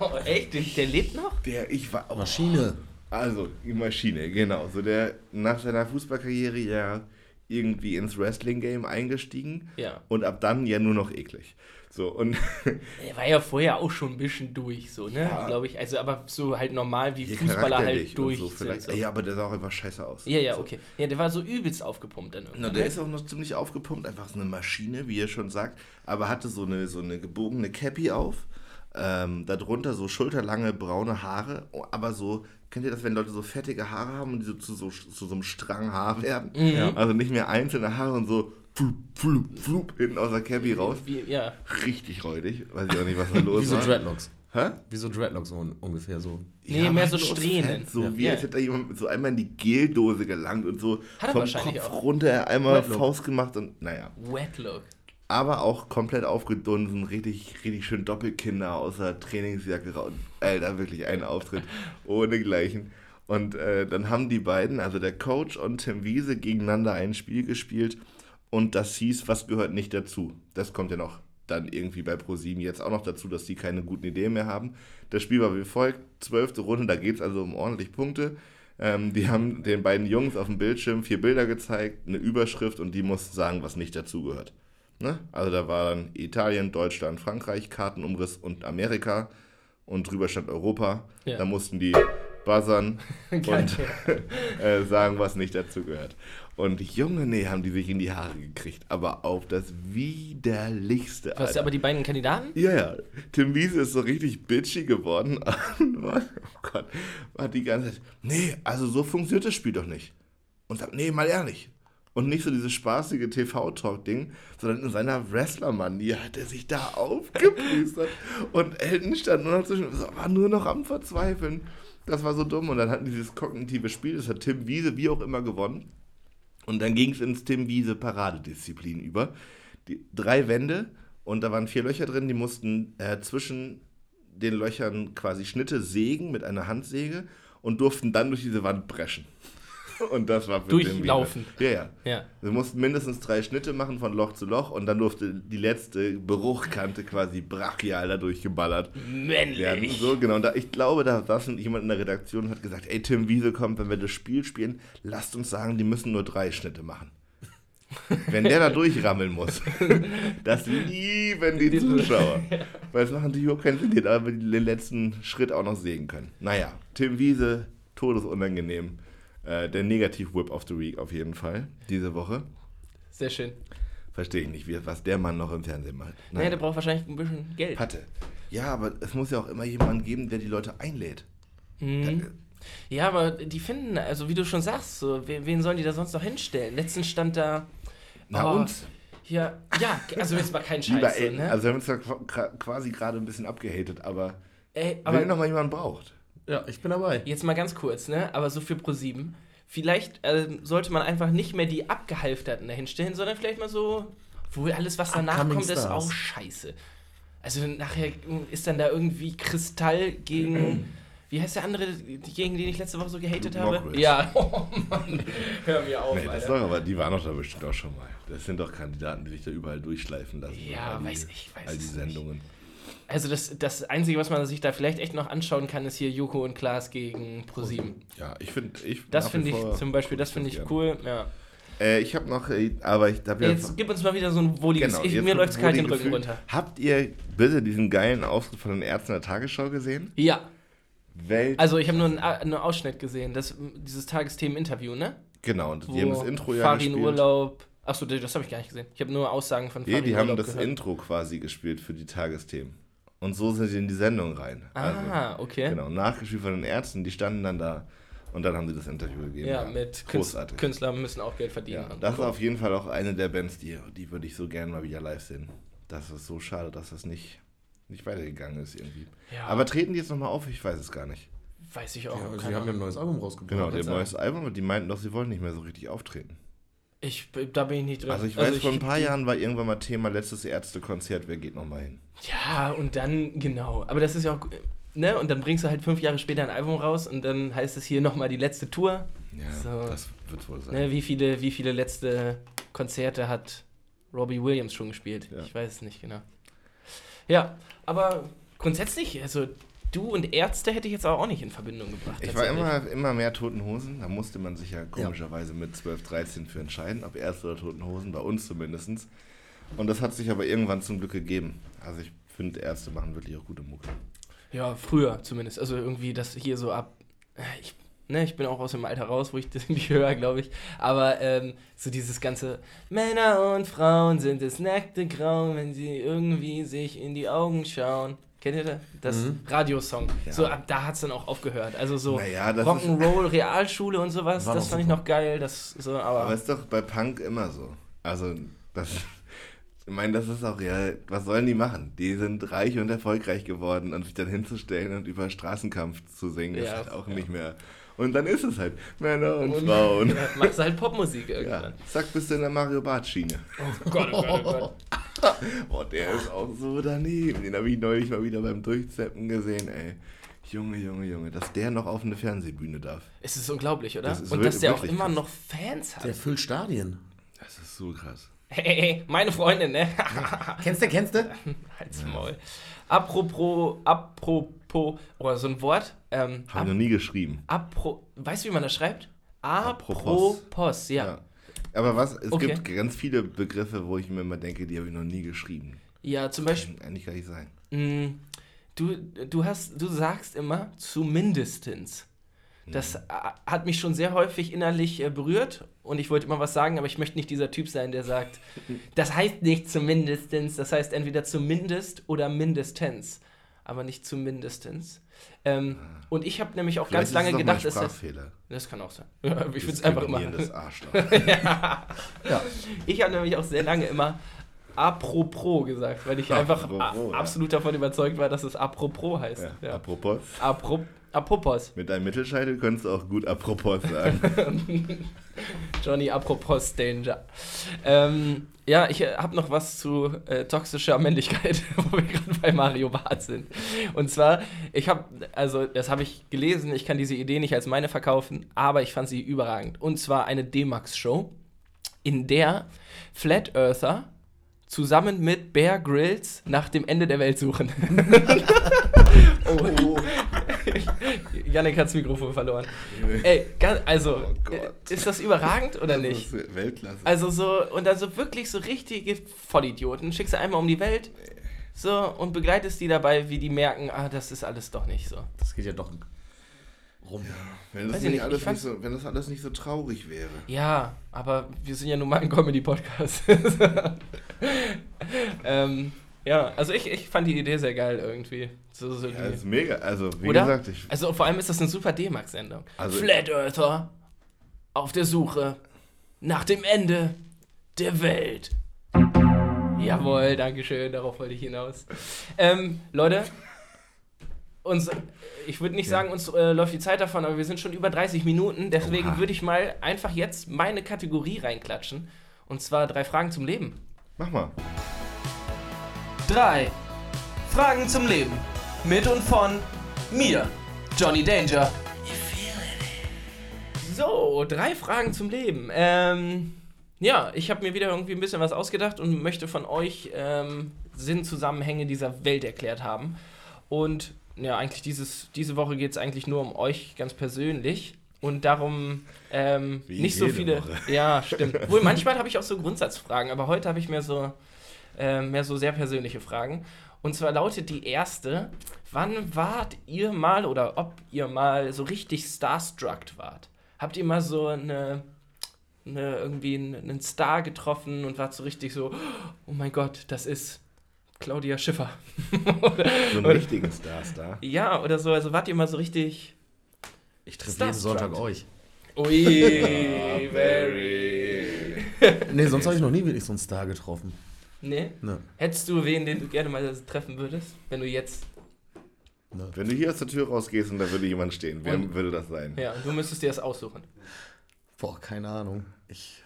Oh, echt? Der, der lebt noch? Der, ich war, oh, Maschine. also, die Maschine, genau. So der nach seiner Fußballkarriere ja irgendwie ins Wrestling-Game eingestiegen. Ja. Und ab dann ja nur noch eklig. So, und Er war ja vorher auch schon ein bisschen durch, so, ne? Ja. Glaube ich. Also, aber so halt normal, wie hier Fußballer halt durch so vielleicht. Ja, aber der sah auch einfach scheiße aus. Ja, ja, so. okay. Ja, der war so übelst aufgepumpt dann Na, der ne? ist auch noch ziemlich aufgepumpt, einfach so eine Maschine, wie er schon sagt, aber hatte so eine, so eine gebogene Cappy auf, ähm, darunter so schulterlange braune Haare, oh, aber so, kennt ihr das, wenn Leute so fettige Haare haben und die so zu so, zu so einem Strang Haar werden? Mhm. Also nicht mehr einzelne Haare und so flup, flup, flup, hinten aus der Cappy raus. Wie, ja. Richtig räudig, weiß ich auch nicht, was da los Wie so. Dreadlocks. Hä? Wie so Dreadlocks so ungefähr so. Nee, mehr so Strähnen. fett, So Ja. wie Ja. als hätte da jemand so einmal in die Geldose gelangt und so Hat vom wahrscheinlich Kopf auch. runter einmal Wetlook. Faust gemacht und naja. Wet Look. Aber auch komplett aufgedunsen, richtig, richtig schön Doppelkinder aus der Trainingsjacke raus. Alter, wirklich ein Auftritt ohne Gleichen. Und äh, dann haben die beiden, also der Coach und Tim Wiese, gegeneinander ein Spiel gespielt und das hieß, was gehört nicht dazu. Das kommt ja noch dann irgendwie bei ProSieben jetzt auch noch dazu, dass die keine guten Ideen mehr haben. Das Spiel war wie folgt, zwölfte Runde, da geht es also um ordentlich Punkte. Ähm, die haben den beiden Jungs auf dem Bildschirm vier Bilder gezeigt, eine Überschrift und die mussten sagen, was nicht dazugehört. Ne? Also da war dann Italien, Deutschland, Frankreich, Kartenumriss und Amerika und drüber stand Europa. Ja. Da mussten die buzzern und äh, sagen, was nicht dazu gehört. Und Junge, nee, haben die sich in die Haare gekriegt, aber auf das widerlichste. Du hast ja aber die beiden Kandidaten? Ja, ja. Tim Wiese ist so richtig bitchy geworden. Oh Gott, war die ganze Zeit, nee, also so funktioniert das Spiel doch nicht. Und sagt, nee, mal ehrlich. Und nicht so dieses spaßige TV-Talk-Ding, sondern in seiner Wrestler-Manie hat er sich da aufgeplüstert. und Elton stand nur noch zwischen, war nur noch am Verzweifeln. Das war so dumm. Und dann hatten die dieses kognitive Spiel, das hat Tim Wiese wie auch immer gewonnen. Und dann ging es ins Tim Wiese Paradedisziplin über. Die, drei Wände und da waren vier Löcher drin, die mussten äh, zwischen den Löchern quasi Schnitte sägen mit einer Handsäge und durften dann durch diese Wand brechen. Und das war für. Durchlaufen. Ja, ja. Ja. Sie mussten mindestens drei Schnitte machen von Loch zu Loch und dann durfte die letzte Bruchkante quasi brachial da durchgeballert werden. Männlich. So, genau. Und da, ich glaube, da saß jemand in der Redaktion und hat gesagt, ey, Tim Wiese kommt, wenn wir das Spiel spielen, lasst uns sagen, die müssen nur drei Schnitte machen. Wenn der da durchrammeln muss, das lieben die Zuschauer. Weil es macht natürlich überhaupt keinen Sinn, da den letzten Schritt auch noch sehen können. Naja, Tim Wiese, todesunangenehm. Äh, der Negativ-Whip of the Week auf jeden Fall, diese Woche. Sehr schön. Verstehe ich nicht, wie, was der Mann noch im Fernsehen macht. Naja, der braucht wahrscheinlich ein bisschen Geld. Patte. Ja, aber es muss ja auch immer jemanden geben, der die Leute einlädt. Mhm. Ja, aber die finden, also wie du schon sagst, so, wen, sollen die da sonst noch hinstellen? Letztens stand da. Na oh, uns. Hier, ja, also jetzt mal kein Lieber Scheiß. Elton. ne? Also wir haben uns da qua- quasi gerade ein bisschen abgehatet, aber, Ey, aber wenn noch mal jemand braucht. Ja, ich bin dabei. jetzt mal ganz kurz, ne? Aber so für Pro7. Vielleicht äh, sollte man einfach nicht mehr die Abgehalfterten dahin stellen, sondern vielleicht mal so, wohl alles, was danach Upcoming kommt, ist Stars. auch scheiße. Also nachher ist dann da irgendwie Kristall gegen. Wie heißt der andere, gegen den ich letzte Woche so gehatet habe? Mockridge. Ja, oh Mann. Hör mir auf, Nee, das Alter. doch, aber die waren doch da bestimmt auch schon mal. Das sind doch Kandidaten, die sich da überall durchschleifen lassen. Ja, all die, weiß ich, weiß All die Sendungen. Also das, das Einzige, was man sich da vielleicht echt noch anschauen kann, ist hier Joko und Klaas gegen ProSieben. Ja, ich finde. Ich Das finde ich zum Beispiel, das finde ich gern. cool. Ja. Äh, ich habe noch, äh, aber ich habe ja. Jetzt gib uns mal wieder so ein wohliges. Genau, ich, mir läuft es kalt den Rücken Gefühl. runter. Habt ihr bitte diesen geilen Auftritt von den Ärzten der Tagesschau gesehen? Ja, Welt. also ich habe nur einen, einen Ausschnitt gesehen, das, dieses Tagesthemen-Interview, ne? genau, und Wo die haben das Intro ja Farin gespielt. Urlaub. Achso, das habe ich gar nicht gesehen. Ich habe nur Aussagen von Nee, Farin die haben Urlaub das gehört. Intro quasi gespielt für die Tagesthemen. Und so sind sie in die Sendung rein. Ah, okay. Genau, nachgespielt von den Ärzten, die standen dann da und dann haben sie das Interview gegeben. Ja, mit Künst, Großartig. Künstler müssen auch Geld verdienen. Ja, das ist auf jeden Fall auch eine der Bands, die, die würde ich so gerne mal wieder live sehen. Das ist so schade, dass das nicht, nicht weitergegangen ist irgendwie. Ja. Aber treten die jetzt nochmal auf? Ich weiß es gar nicht. Weiß ich auch. Ja, also sie haben ja ein neues Album rausgebracht. Genau, Jetzt- neues Album und die meinten doch, sie wollen nicht mehr so richtig auftreten. Ich, da bin ich nicht drin. Also ich weiß, vor ein ich- paar Jahren war irgendwann mal Thema letztes Ärztekonzert, wer geht nochmal hin? Ja, und dann, genau. Aber das ist ja auch, ne? Und dann bringst du halt fünf Jahre später ein Album raus und dann heißt es hier nochmal die letzte Tour. Ja, So. das wird wohl sein. Ne? Wie, viele, wie viele letzte Konzerte hat Robbie Williams schon gespielt? Ja. Ich weiß es nicht genau. Ja, aber grundsätzlich, also du und Ärzte hätte ich jetzt auch nicht in Verbindung gebracht. Ich war immer, immer mehr Toten Hosen. Da musste man sich ja komischerweise mit 12, 13 für entscheiden, ob Ärzte oder Toten Hosen, bei uns zumindest. Und das hat sich aber irgendwann zum Glück gegeben. Also ich finde, Ärzte machen wirklich auch gute Mucke. Ja, früher zumindest. Also irgendwie das hier so ab. Ich, ne, ich bin auch aus dem Alter raus, wo ich das nicht höre, glaube ich. Aber ähm, so dieses ganze Männer und Frauen sind es nackte Grauen, wenn sie irgendwie sich in die Augen schauen. Kennt ihr das? Das Mhm. Radiosong. Ja. So ab da hat es dann auch aufgehört. Also so Naja, ist, Rock'n'Roll, Realschule und sowas, das fand ich super. noch geil. Das so, aber, aber ist doch bei Punk immer so. Also das, ich meine, das ist auch ja, was sollen die machen? Die sind reich und erfolgreich geworden und sich dann hinzustellen und über Straßenkampf zu singen, ist Ja, halt auch ja. nicht mehr. Und dann ist es halt Männer und, Und- Frauen. ja, machst du halt Popmusik Ja, irgendwann. zack, bist du in der Mario Bart Schiene. Oh Gott, oh Gott, oh Gott. Oh, der ist auch so daneben. Den habe ich neulich mal wieder beim Durchzeppen gesehen, ey. Junge, Junge, Junge, dass der noch auf eine Fernsehbühne darf. Es ist unglaublich, oder? Das ist und dass der auch immer krass. noch Fans hat. Der füllt Stadien. Das ist so krass. Hey, hey, meine Freundin, ne? Kennst du, kennst du? Halt's Maul. Apropos, apropos, oder so ein Wort. Ähm, Habe ich noch nie geschrieben. apro, weißt du, wie man das schreibt? Apropos. Apropos, ja. Ja. Aber was, es Okay. gibt ganz viele Begriffe, wo ich mir immer denke, die habe ich noch nie geschrieben. Ja, zum Beispiel, Kann eigentlich gar nicht sein. mh, du, du hast, du sagst immer zumindestens. Das äh, hat mich schon sehr häufig innerlich äh, berührt und ich wollte immer was sagen, aber ich möchte nicht dieser Typ sein, der sagt, das heißt nicht zumindestens, das heißt entweder zumindest oder mindestens, aber nicht zumindestens. Ähm, und ich habe nämlich auch Vielleicht ganz ist lange es doch gedacht, dass das, das kann auch sein. Ja, ich würde es einfach immer. Arschloch. Ja. Ich habe nämlich auch sehr lange immer apropos gesagt, weil ich einfach Apropos, a- ja. absolut davon überzeugt war, dass es apropos heißt. Ja. Ja. Apropos, Apro apropos. mit deinem Mittelscheitel könntest du auch gut apropos sagen. Johnny apropos Danger. Ähm, ja, ich habe noch was zu äh, toxischer Männlichkeit, wo wir gerade bei Mario Barth sind. Und zwar, ich habe, also das habe ich gelesen, ich kann diese Idee nicht als meine verkaufen, aber ich fand sie überragend. Und zwar eine D-Max-Show, in der Flat Earther zusammen mit Bear Grylls nach dem Ende der Welt suchen. oh. Yannick hat das Mikrofon verloren. Ey, also, Oh ist das überragend oder nicht? Weltklasse. Also so, und dann so wirklich so richtige Vollidioten. Schickst du einmal um die Welt so und begleitest die dabei, wie die merken, ah, das ist alles doch nicht so. Das geht ja doch rum. wenn, das nicht nicht, alles ich nicht so, wenn das alles nicht so traurig wäre. Ja, aber wir sind ja nun mal ein Comedy-Podcast. ähm, ja, also ich, ich fand die Idee sehr geil irgendwie. So, so Ja, ist mega. Also, wie Oder? gesagt, ich, also vor allem ist das eine super D-Max-Sendung. Also- Flat Earther auf der Suche nach dem Ende der Welt. Jawohl, Dankeschön, darauf wollte ich hinaus. Ähm, Leute, uns, ich würde nicht sagen, uns äh, läuft die Zeit davon, aber wir sind schon über 30 Minuten. Deswegen würde ich mal einfach jetzt meine Kategorie reinklatschen. Und zwar drei Fragen zum Leben. mach mal. Drei Fragen zum Leben. Mit und von mir, Johnny Danger. So, drei Fragen zum Leben. Ähm, ja, ich habe mir wieder irgendwie ein bisschen was ausgedacht und möchte von euch ähm, Sinnzusammenhänge dieser Welt erklärt haben. Und ja, eigentlich dieses, diese Woche geht es eigentlich nur um euch ganz persönlich. Und darum ähm, Wie nicht so viele. Woche. Ja, stimmt. Wohl manchmal habe ich auch so Grundsatzfragen, aber heute habe ich mehr so, äh, mehr so sehr persönliche Fragen. Und zwar lautet die erste: Wann wart ihr mal oder ob ihr mal so richtig starstruck wart? Habt ihr mal so eine, eine irgendwie einen, einen Star getroffen und wart so richtig so: Oh mein Gott, das ist Claudia Schiffer? So einen richtigen Star-Star. ja, oder so. Also wart ihr mal so richtig. Ich treffe jeden Sonntag euch. Ui, very. Nee, sonst habe ich noch nie wirklich so einen Star getroffen. Nee? Ne, Hättest du wen, den du gerne mal treffen würdest, wenn du jetzt. ne. Wenn du hier aus der Tür rausgehst und da würde jemand stehen, wer Und- würde das sein? Ja, du müsstest dir das aussuchen. Boah, keine Ahnung. Ich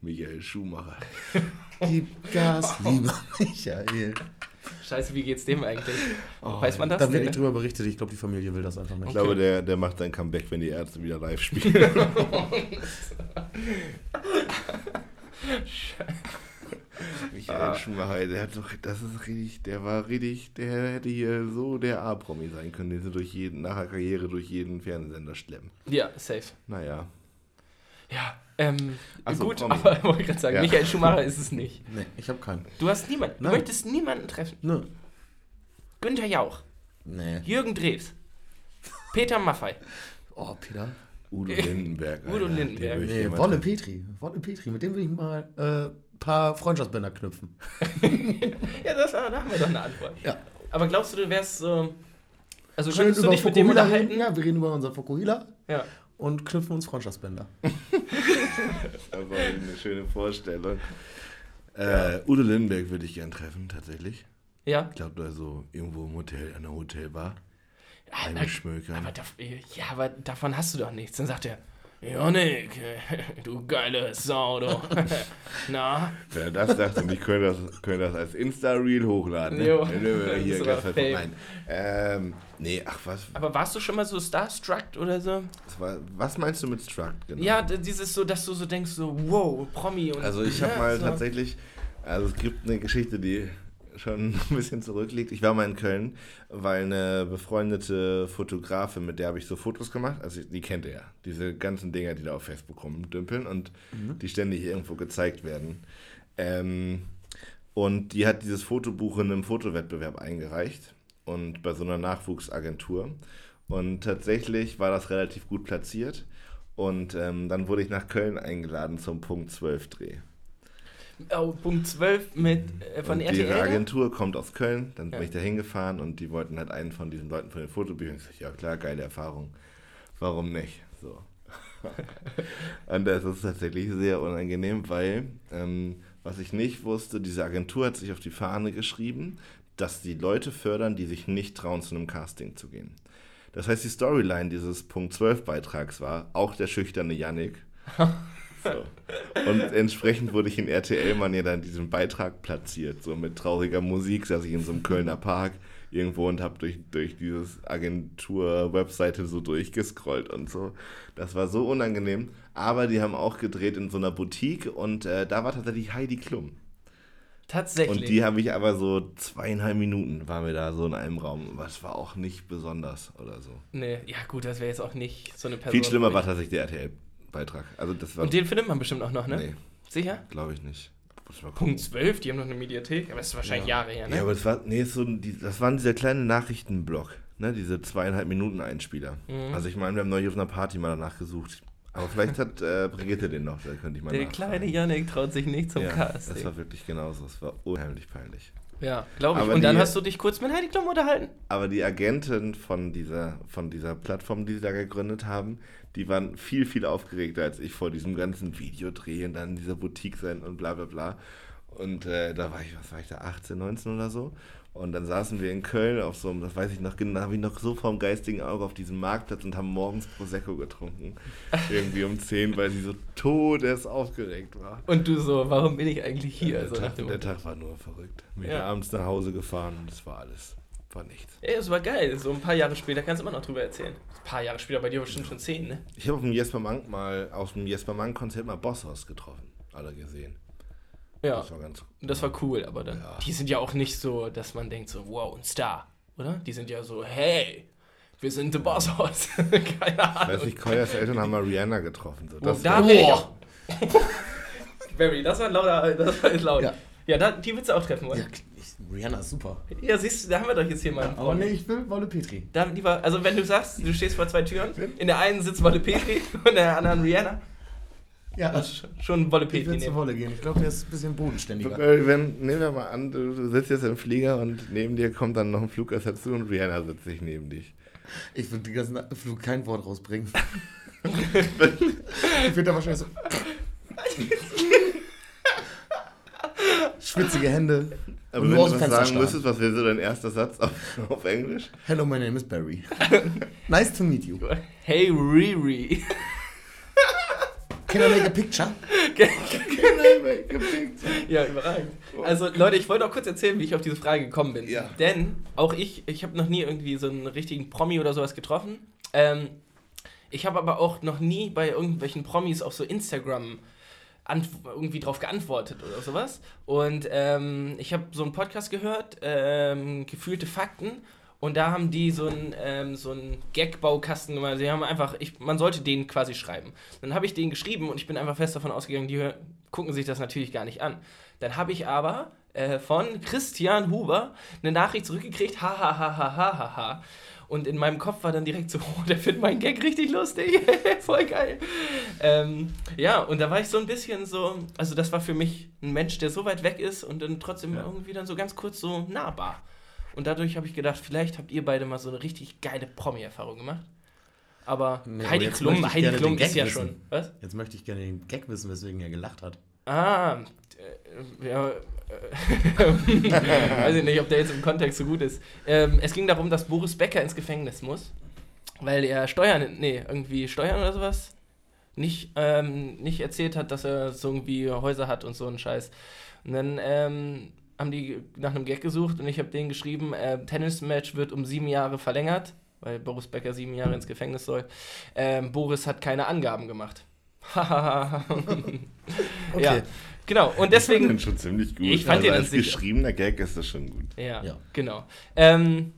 Michael Schumacher. gib Gas, lieber Michael. Scheiße, wie geht's dem eigentlich? Weiß man das? Da wird nicht drüber berichtet. Ich glaube, die Familie will das einfach nicht. Ich glaube, der, der macht sein Comeback, wenn die Ärzte wieder live spielen. Michael Schumacher, der hat doch, das ist richtig, der war richtig, der hätte hier so der A-Promi sein können, den sie durch jeden, nach der Karriere durch jeden Fernsehsender schleppen. Ja, safe. Naja. Ja, ähm, Ach so, gut, Promi. aber wollte ich gerade sagen, Ja. Michael Schumacher ist es nicht. Nee, ich habe keinen. Du hast niemanden, du Nein. möchtest niemanden treffen. Ne. Günther Jauch, Nee. Jürgen Drews, Peter Maffei. Oh, Peter. Udo Lindenberg. Udo Lindenberg. Nee, Wolle. Petri. Wolle Petri. Mit dem will ich mal äh, paar Freundschaftsbänder knüpfen. Ja, das, da haben wir doch eine Antwort. Ja. Aber glaubst du, du wärst so. Also Schön könntest du über dich mit dem Fokuhila unterhalten? reden. Ja, wir reden über unser Fokuhila Ja. und knüpfen uns Freundschaftsbänder. Das war eine schöne Vorstellung. Äh, Udo Lindenberg würde ich gern treffen, tatsächlich. Ja. Ich glaube, da so irgendwo im Hotel, an der Hotelbar. Na, Eingeschmökern. Aber, dav- ja, aber davon hast du doch nichts. Dann sagt er, Janik, du geile Sau, du. Na, Wenn er das sagt und ich könnte das, könnte das als Insta-Reel hochladen. Ne? Jo. Hier Das Fame. nein. Ähm, nee, ach was, aber warst du schon mal so starstruck oder so? was, war, was meinst du mit Struck? Genau? Ja, dieses so, dass du so denkst, so, wow, Promi und. Also ich habe ja, mal so. tatsächlich, also es gibt eine Geschichte, die schon ein bisschen zurückliegt. Ich war mal in Köln, weil eine befreundete Fotografin, mit der habe ich so Fotos gemacht, also die kennt ihr ja, diese ganzen Dinger, die da auf Facebook rumdümpeln und die ständig irgendwo gezeigt werden. Ähm, und die hat dieses Fotobuch in einem Fotowettbewerb eingereicht und bei so einer Nachwuchsagentur. Und tatsächlich war das relativ gut platziert. Und ähm, dann wurde ich nach Köln eingeladen zum Punkt 12 Dreh. Oh, Punkt 12 mit, äh, von und RTL. Da? Agentur kommt aus Köln, dann Ja. bin ich da hingefahren und die wollten halt einen von diesen Leuten von den Fotobüchern. Ich sag, ja klar, geile Erfahrung. Warum nicht? So. und das ist tatsächlich sehr unangenehm, weil, ähm, was ich nicht wusste, diese Agentur hat sich auf die Fahne geschrieben, dass die Leute fördern, die sich nicht trauen, zu einem Casting zu gehen. Das heißt, die Storyline dieses Punkt 12 Beitrags war, auch der schüchterne Yannick. So. Und entsprechend wurde ich in RTL-Mann ja dann diesen Beitrag platziert. So mit trauriger Musik saß ich in so einem Kölner Park irgendwo und habe durch, durch dieses Agentur-Webseite so durchgescrollt und so. Das war so unangenehm. Aber die haben auch gedreht in so einer Boutique und äh, da war tatsächlich Heidi Klum. Tatsächlich. Und die habe ich aber so zweieinhalb Minuten waren wir da so in einem Raum. Was war auch nicht besonders oder so. nee, ja gut, das wäre jetzt auch nicht so eine Person. Viel schlimmer war ich- tatsächlich der RTL-Beitrag. Also das war, Und den findet man bestimmt auch noch, ne? nee, Sicher? glaube ich nicht. Punkt 12, die haben noch eine Mediathek, aber das ist wahrscheinlich Ja. Jahre her, ne? Ja, aber das war, nee, so, die, das waren dieser kleine Nachrichtenblock, ne, diese zweieinhalb Minuten Einspieler. Mhm. Also ich meine, wir haben neulich auf einer Party mal danach gesucht. Aber vielleicht hat äh, Brigitte den noch, da könnte ich mal Der nachfragen. kleine Yannick traut sich nicht zum ja, Casting. Das war wirklich genauso, es war unheimlich peinlich. Ja, glaube ich. Aber Und dann die- hast du dich kurz mit Heidi Klum unterhalten? Aber die Agenten von dieser, von dieser Plattform, die sie da gegründet haben, die waren viel, viel aufgeregter als ich vor diesem ganzen Videodreh und dann in dieser Boutique sein und bla bla bla. Und äh, da war ich, was war ich da, 18, 19 oder so. Und dann saßen wir in Köln auf so einem, das weiß ich noch genau, habe ich noch so vorm geistigen Auge auf diesem Marktplatz und haben morgens Prosecco getrunken. Irgendwie um 10, weil sie so todes aufgeregt war. Und du so, warum bin ich eigentlich hier? der, so nach Tag, der. Tag war nur verrückt. Bin Ja. abends nach Hause gefahren und das war alles, war nichts. Ey, das war geil. So ein paar Jahre später kannst du immer noch drüber erzählen. Ein paar Jahre später, bei dir bestimmt schon zehn, ne? Ich habe auf dem Jesper Mank mal, aus dem Jesper Mank Konzert mal Bosshaus getroffen. Alle gesehen. Ja, Das war ganz das war cool, aber dann. Ja. Die sind ja auch nicht so, dass man denkt so, wow, ein Star, oder? Die sind ja so, hey, wir sind The Boss House. Keine Ich Ahnung. weiß nicht, Koyas Eltern haben mal Rihanna getroffen. So, Oh, das da war, wäre ich auch. Barry, das war lauter, das war laut. Ja, Ja. da, die willst du auch treffen Ja, wollen. ich, Rihanna ist super. Ja, siehst du, da haben wir doch jetzt hier mal einen Aber nee, ich will Wolle Petri. Da lieber, also wenn du sagst, du stehst vor zwei Türen, in der einen sitzt Wolle Petri und in der anderen Rihanna, Ja, ist schon Wolle zu nehmen. Wolle gehen. Ich glaube, der ist ein bisschen bodenständiger. Äh, wenn, nehmen wir mal an, du, sitzt jetzt im Flieger und neben dir kommt dann noch ein Fluggast dazu und Rihanna sitzt sich neben dich. Ich würde den ganzen Flug kein Wort rausbringen. ich würde da wahrscheinlich so. Schwitzige Hände. Aber Und wenn du was Fenster sagen starren. müsstest, was wäre so dein erster Satz auf, auf Englisch? Hello, my name is Barry. nice to meet you. Hey Riri. Can I make a picture? Ja, überragend. Also Leute, ich wollte auch kurz erzählen, wie ich auf diese Frage gekommen bin. Ja. Denn auch ich, ich habe noch nie irgendwie so einen richtigen Promi oder sowas getroffen. Ähm, ich habe aber auch noch nie bei irgendwelchen Promis auf so Instagram irgendwie drauf geantwortet oder sowas. Und ähm, ich habe so einen Podcast gehört, ähm, gefühlte Fakten. Und da haben die so einen, ähm, so einen Gag-Baukasten gemacht. Sie haben einfach, ich, man sollte den quasi schreiben. Dann habe ich den geschrieben und ich bin einfach fest davon ausgegangen, die gucken sich das natürlich gar nicht an. Dann habe ich aber äh, von Christian Huber eine Nachricht zurückgekriegt, ha ha ha ha ha ha ha. Und in meinem Kopf war dann direkt so, oh, der findet meinen Gag richtig lustig, voll geil. Ähm, ja, und da war ich so ein bisschen so, also das war für mich ein Mensch, der so weit weg ist und dann trotzdem irgendwie dann so ganz kurz so nahbar. Und dadurch habe ich gedacht, vielleicht habt ihr beide mal so eine richtig geile Promi-Erfahrung gemacht. Aber Nee, aber Heidi jetzt Klum, Heidi Klum ist ja schon. Was? Jetzt möchte ich gerne den Gag wissen, weswegen er gelacht hat. Ah, äh, ja, äh, weiß ich nicht, ob der jetzt im Kontext so gut ist. Ähm, es ging darum, dass Boris Becker ins Gefängnis muss, weil er Steuern, nee, irgendwie Steuern oder sowas nicht, ähm, nicht erzählt hat, dass er so irgendwie Häuser hat und so ein Scheiß. Und dann ähm, haben die nach einem Gag gesucht und ich habe denen geschrieben, äh, Tennismatch wird um sieben Jahre verlängert, weil Boris Becker sieben Jahre ins Gefängnis soll. Ähm, Boris hat keine Angaben gemacht. Hahaha. Ja, genau. Und Ich fand deswegen. den schon ziemlich gut. Ich fand also den als geschriebener Gag ist das schon gut. Ja, Ja. genau. Ähm,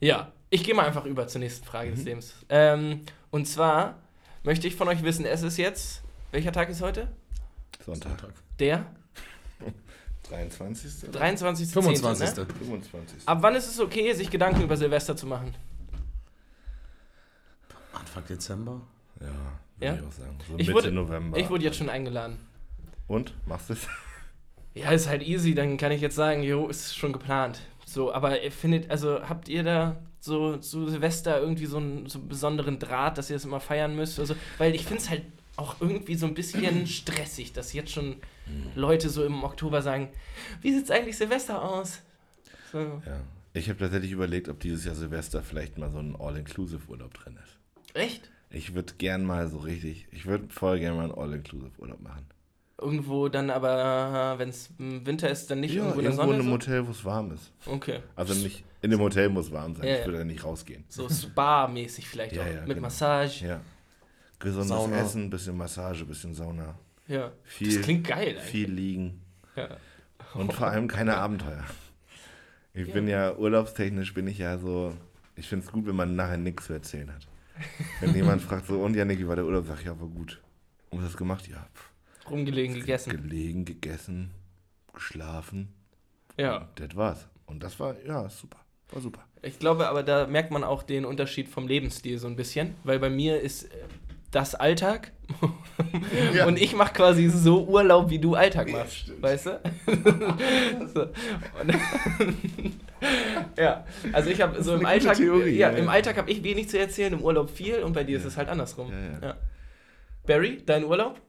ja, ich gehe mal einfach über zur nächsten Frage Mhm. des Lebens. Ähm, und zwar möchte ich von euch wissen, es ist jetzt. Welcher Tag ist heute? Sonntag. Der 23. 23. 25. Ne? 25. Ab wann ist es okay, sich Gedanken über Silvester zu machen? Anfang Dezember. Ja, Ja? würde ich auch sagen. So Ich Mitte wurde, November. ich wurde jetzt schon eingeladen. Und? Machst du es? Ja, ist halt easy, dann kann ich jetzt sagen, jo, ist schon geplant. So, aber ihr findet, also habt ihr da so zu Silvester irgendwie so einen, so einen besonderen Draht, dass ihr das immer feiern müsst? Also, weil ich finde es halt auch irgendwie so ein bisschen stressig, dass jetzt schon Leute so im Oktober sagen, wie sieht's eigentlich Silvester aus? So. Ja. Ich habe tatsächlich überlegt, ob dieses Jahr Silvester vielleicht mal so ein All-Inclusive-Urlaub drin ist. Echt? Ich würde gern mal so richtig, ich würde voll gerne mal einen All-Inclusive-Urlaub machen. Irgendwo dann aber, wenn es Winter ist, dann nicht Ja, irgendwo in der irgendwo in Sonne? einem so? Hotel, wo es warm ist. Okay. Also nicht, in dem Hotel muss warm sein, Ja, ich ja. würde da nicht rausgehen. So Spa-mäßig vielleicht Ja, auch. ja, mit genau. Massage. Ja. Gesundes Sauna. Essen, bisschen Massage, bisschen Sauna. Ja. Viel, das klingt geil eigentlich. viel liegen Ja. und vor allem keine Abenteuer. Ich bin ja urlaubstechnisch bin ich ja so, ich finde es gut, wenn man nachher nichts zu erzählen hat. Wenn jemand fragt so, und Janik, wie war der Urlaub? Sag ich, ja, war gut. Und was hast du gemacht? Ja, pff, Rumgelegen, gegessen. gelegen, gegessen, geschlafen. Ja. Das war's. Und das war, ja, super. War super. Ich glaube aber, da merkt man auch den Unterschied vom Lebensstil so ein bisschen, weil bei mir ist äh, das Alltag Ja. und ich mache quasi so Urlaub, wie du Alltag machst, stimmt. weißt du? so. und ja, also ich habe so im Alltag, Theorie, ja, ja, im ja. Alltag habe ich wenig zu erzählen, im Urlaub viel und bei dir ist Ja. es halt andersrum. Ja, ja. Barry, dein Urlaub?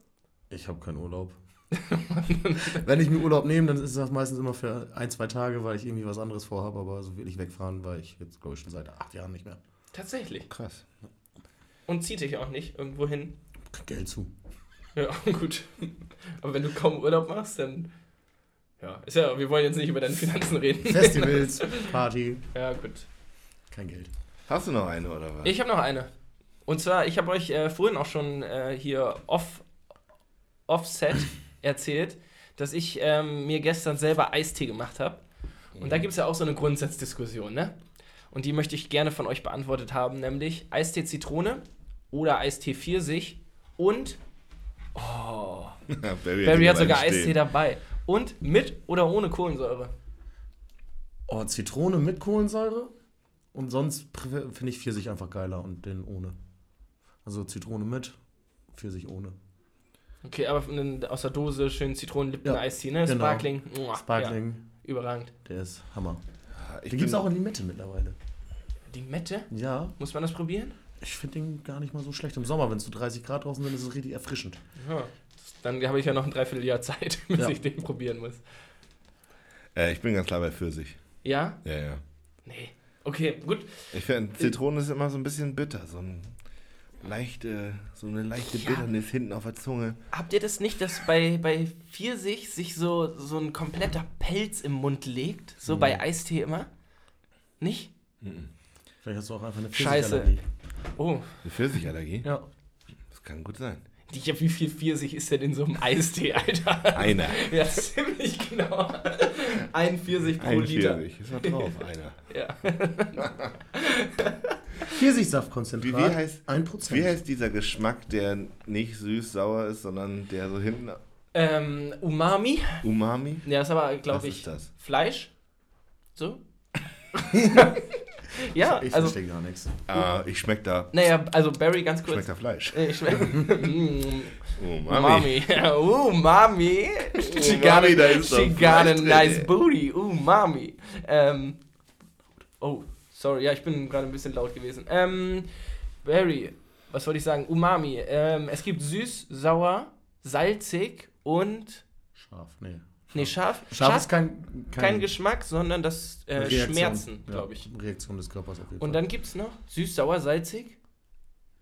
Ich habe keinen Urlaub. Wenn ich mir Urlaub nehme, dann ist das meistens immer für ein, zwei Tage, weil ich irgendwie was anderes vorhabe. Aber so wirklich wegfahren, war ich jetzt, glaube ich, schon seit acht Jahren nicht mehr. Tatsächlich. Krass. Und zieht dich auch nicht irgendwo hin. Krieg Geld zu. Ja, gut. Aber wenn du kaum Urlaub machst, dann. Ja, ist ja, wir wollen jetzt nicht über deine Finanzen reden. Festivals, Party, Ja, gut. kein Geld. Hast du noch eine oder was? Ich habe noch eine. Und zwar, ich habe euch äh, vorhin auch schon äh, hier off, offset erzählt, dass ich ähm, mir gestern selber Eistee gemacht habe. Und da gibt es ja auch so eine Grundsatzdiskussion, ne? Und die möchte ich gerne von euch beantwortet haben, nämlich Eistee Zitrone oder Eistee Pfirsich und oh, Barry, Barry hat sogar Eistee stehen. dabei. Und mit oder ohne Kohlensäure? Oh, Zitrone mit Kohlensäure. Und sonst finde ich Pfirsich einfach geiler und den ohne. Also Zitrone mit, Pfirsich ohne. Okay, aber aus der Dose schön Zitronenlippen Ja, ne? genau. Sparkling. Mua, Sparkling, Ja, überragend. der ist Hammer. Ja, ich Den gibt es auch in Limette mittlerweile. Die Mette? Ja, Muss man das probieren? Ich finde den gar nicht mal so schlecht. Im Sommer, wenn es so 30 Grad draußen sind, ist es richtig erfrischend. Ja. Dann habe ich ja noch ein Dreivierteljahr Zeit, bis Ja. ich den probieren muss. Äh, ich bin ganz klar bei Pfirsich. Ja? Ja, ja. Nee. Okay, gut. Ich finde, Zitrone ist immer so ein bisschen bitter. So, ein leichte, so eine leichte Ja. Bitternis hinten auf der Zunge. Habt ihr das nicht, dass bei, bei Pfirsich sich so, so ein kompletter Pelz im Mund legt? So Mhm. bei Eistee immer? Nicht? Vielleicht hast du auch einfach eine Scheiße. Pfirsicherallergie. Oh. Eine Pfirsichallergie? Ja. Das kann gut sein. Ja, wie viel Pfirsich ist denn in so einem Eistee, Alter? Einer. Ja, ziemlich genau. Ein Pfirsich pro Ein Liter. Pfirsich. Ist da drauf, einer. Ja. Pfirsichsaftkonzentrat. Wie- wie heißt- 1%. Wie heißt dieser Geschmack, der nicht süß-sauer ist, sondern der so hinten Ähm, Umami. Umami? Ja, ist aber, glaube ich, ist das? Fleisch. So? ja, Ich also, verstehe gar nichts. Ah, ich schmeck da. naja, also Barry, ganz kurz. Schmeckt da Fleisch. Äh, Ich schmeck. Mm, Umami. Umami. Umami. She got a, she got a nice booty. Umami. Ähm, oh, sorry, ja, ich bin gerade ein bisschen laut gewesen. Ähm, Barry, was wollte ich sagen? Umami. Ähm, es gibt süß, sauer, salzig und. Scharf, nee. Nee, scharf. Scharf ist kein, kein Geschmack, sondern das äh, Reaktion. Schmerzen, Ja, glaube ich. Reaktion des Körpers auf jeden Und Fall. dann gibt es noch süß, sauer, salzig,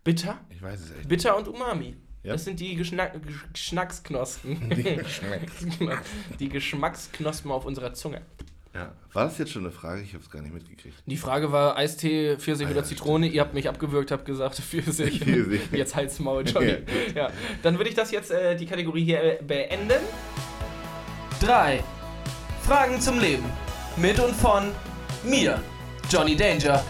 bitter, Ich weiß es echt. bitter und Umami. Ja. Das sind die Geschnack Gesch- Geschmacksknospen. die Geschmacksknospen auf unserer Zunge. Ja. War das jetzt schon eine Frage? Ich habe es gar nicht mitgekriegt. Die Frage war Eistee, Pfirsich Ah, oder ja, Zitrone. Ihr habt mich abgewürgt, habt gesagt Pfirsich. Pfirsich. Jetzt halt's Maul, Johnny. Ja, Dann würde ich das jetzt, äh, die Kategorie hier äh, beenden. 3. Fragen zum Leben. Mit und von mir, Johnny Danger.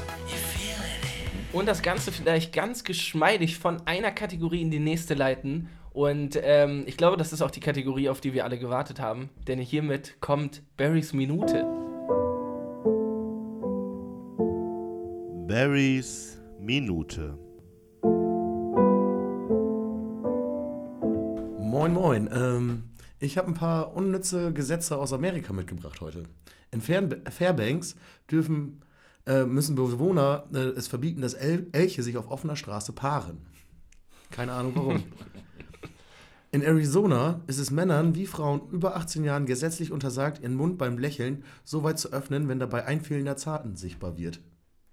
Und das Ganze vielleicht ganz geschmeidig von einer Kategorie in die nächste leiten. Und ähm, ich glaube, das ist auch die Kategorie, auf die wir alle gewartet haben. Denn hiermit kommt Barrys Minute. Barrys Minute. Moin, moin. Ähm, ich habe ein paar unnütze Gesetze aus Amerika mitgebracht heute. In Fair Fairbanks dürfen, äh, müssen Bewohner äh, es verbieten, dass El Elche sich auf offener Straße paaren. Keine Ahnung warum. In Arizona ist es Männern wie Frauen über 18 Jahren gesetzlich untersagt, ihren Mund beim Lächeln so weit zu öffnen, wenn dabei ein fehlender Zahn sichtbar wird.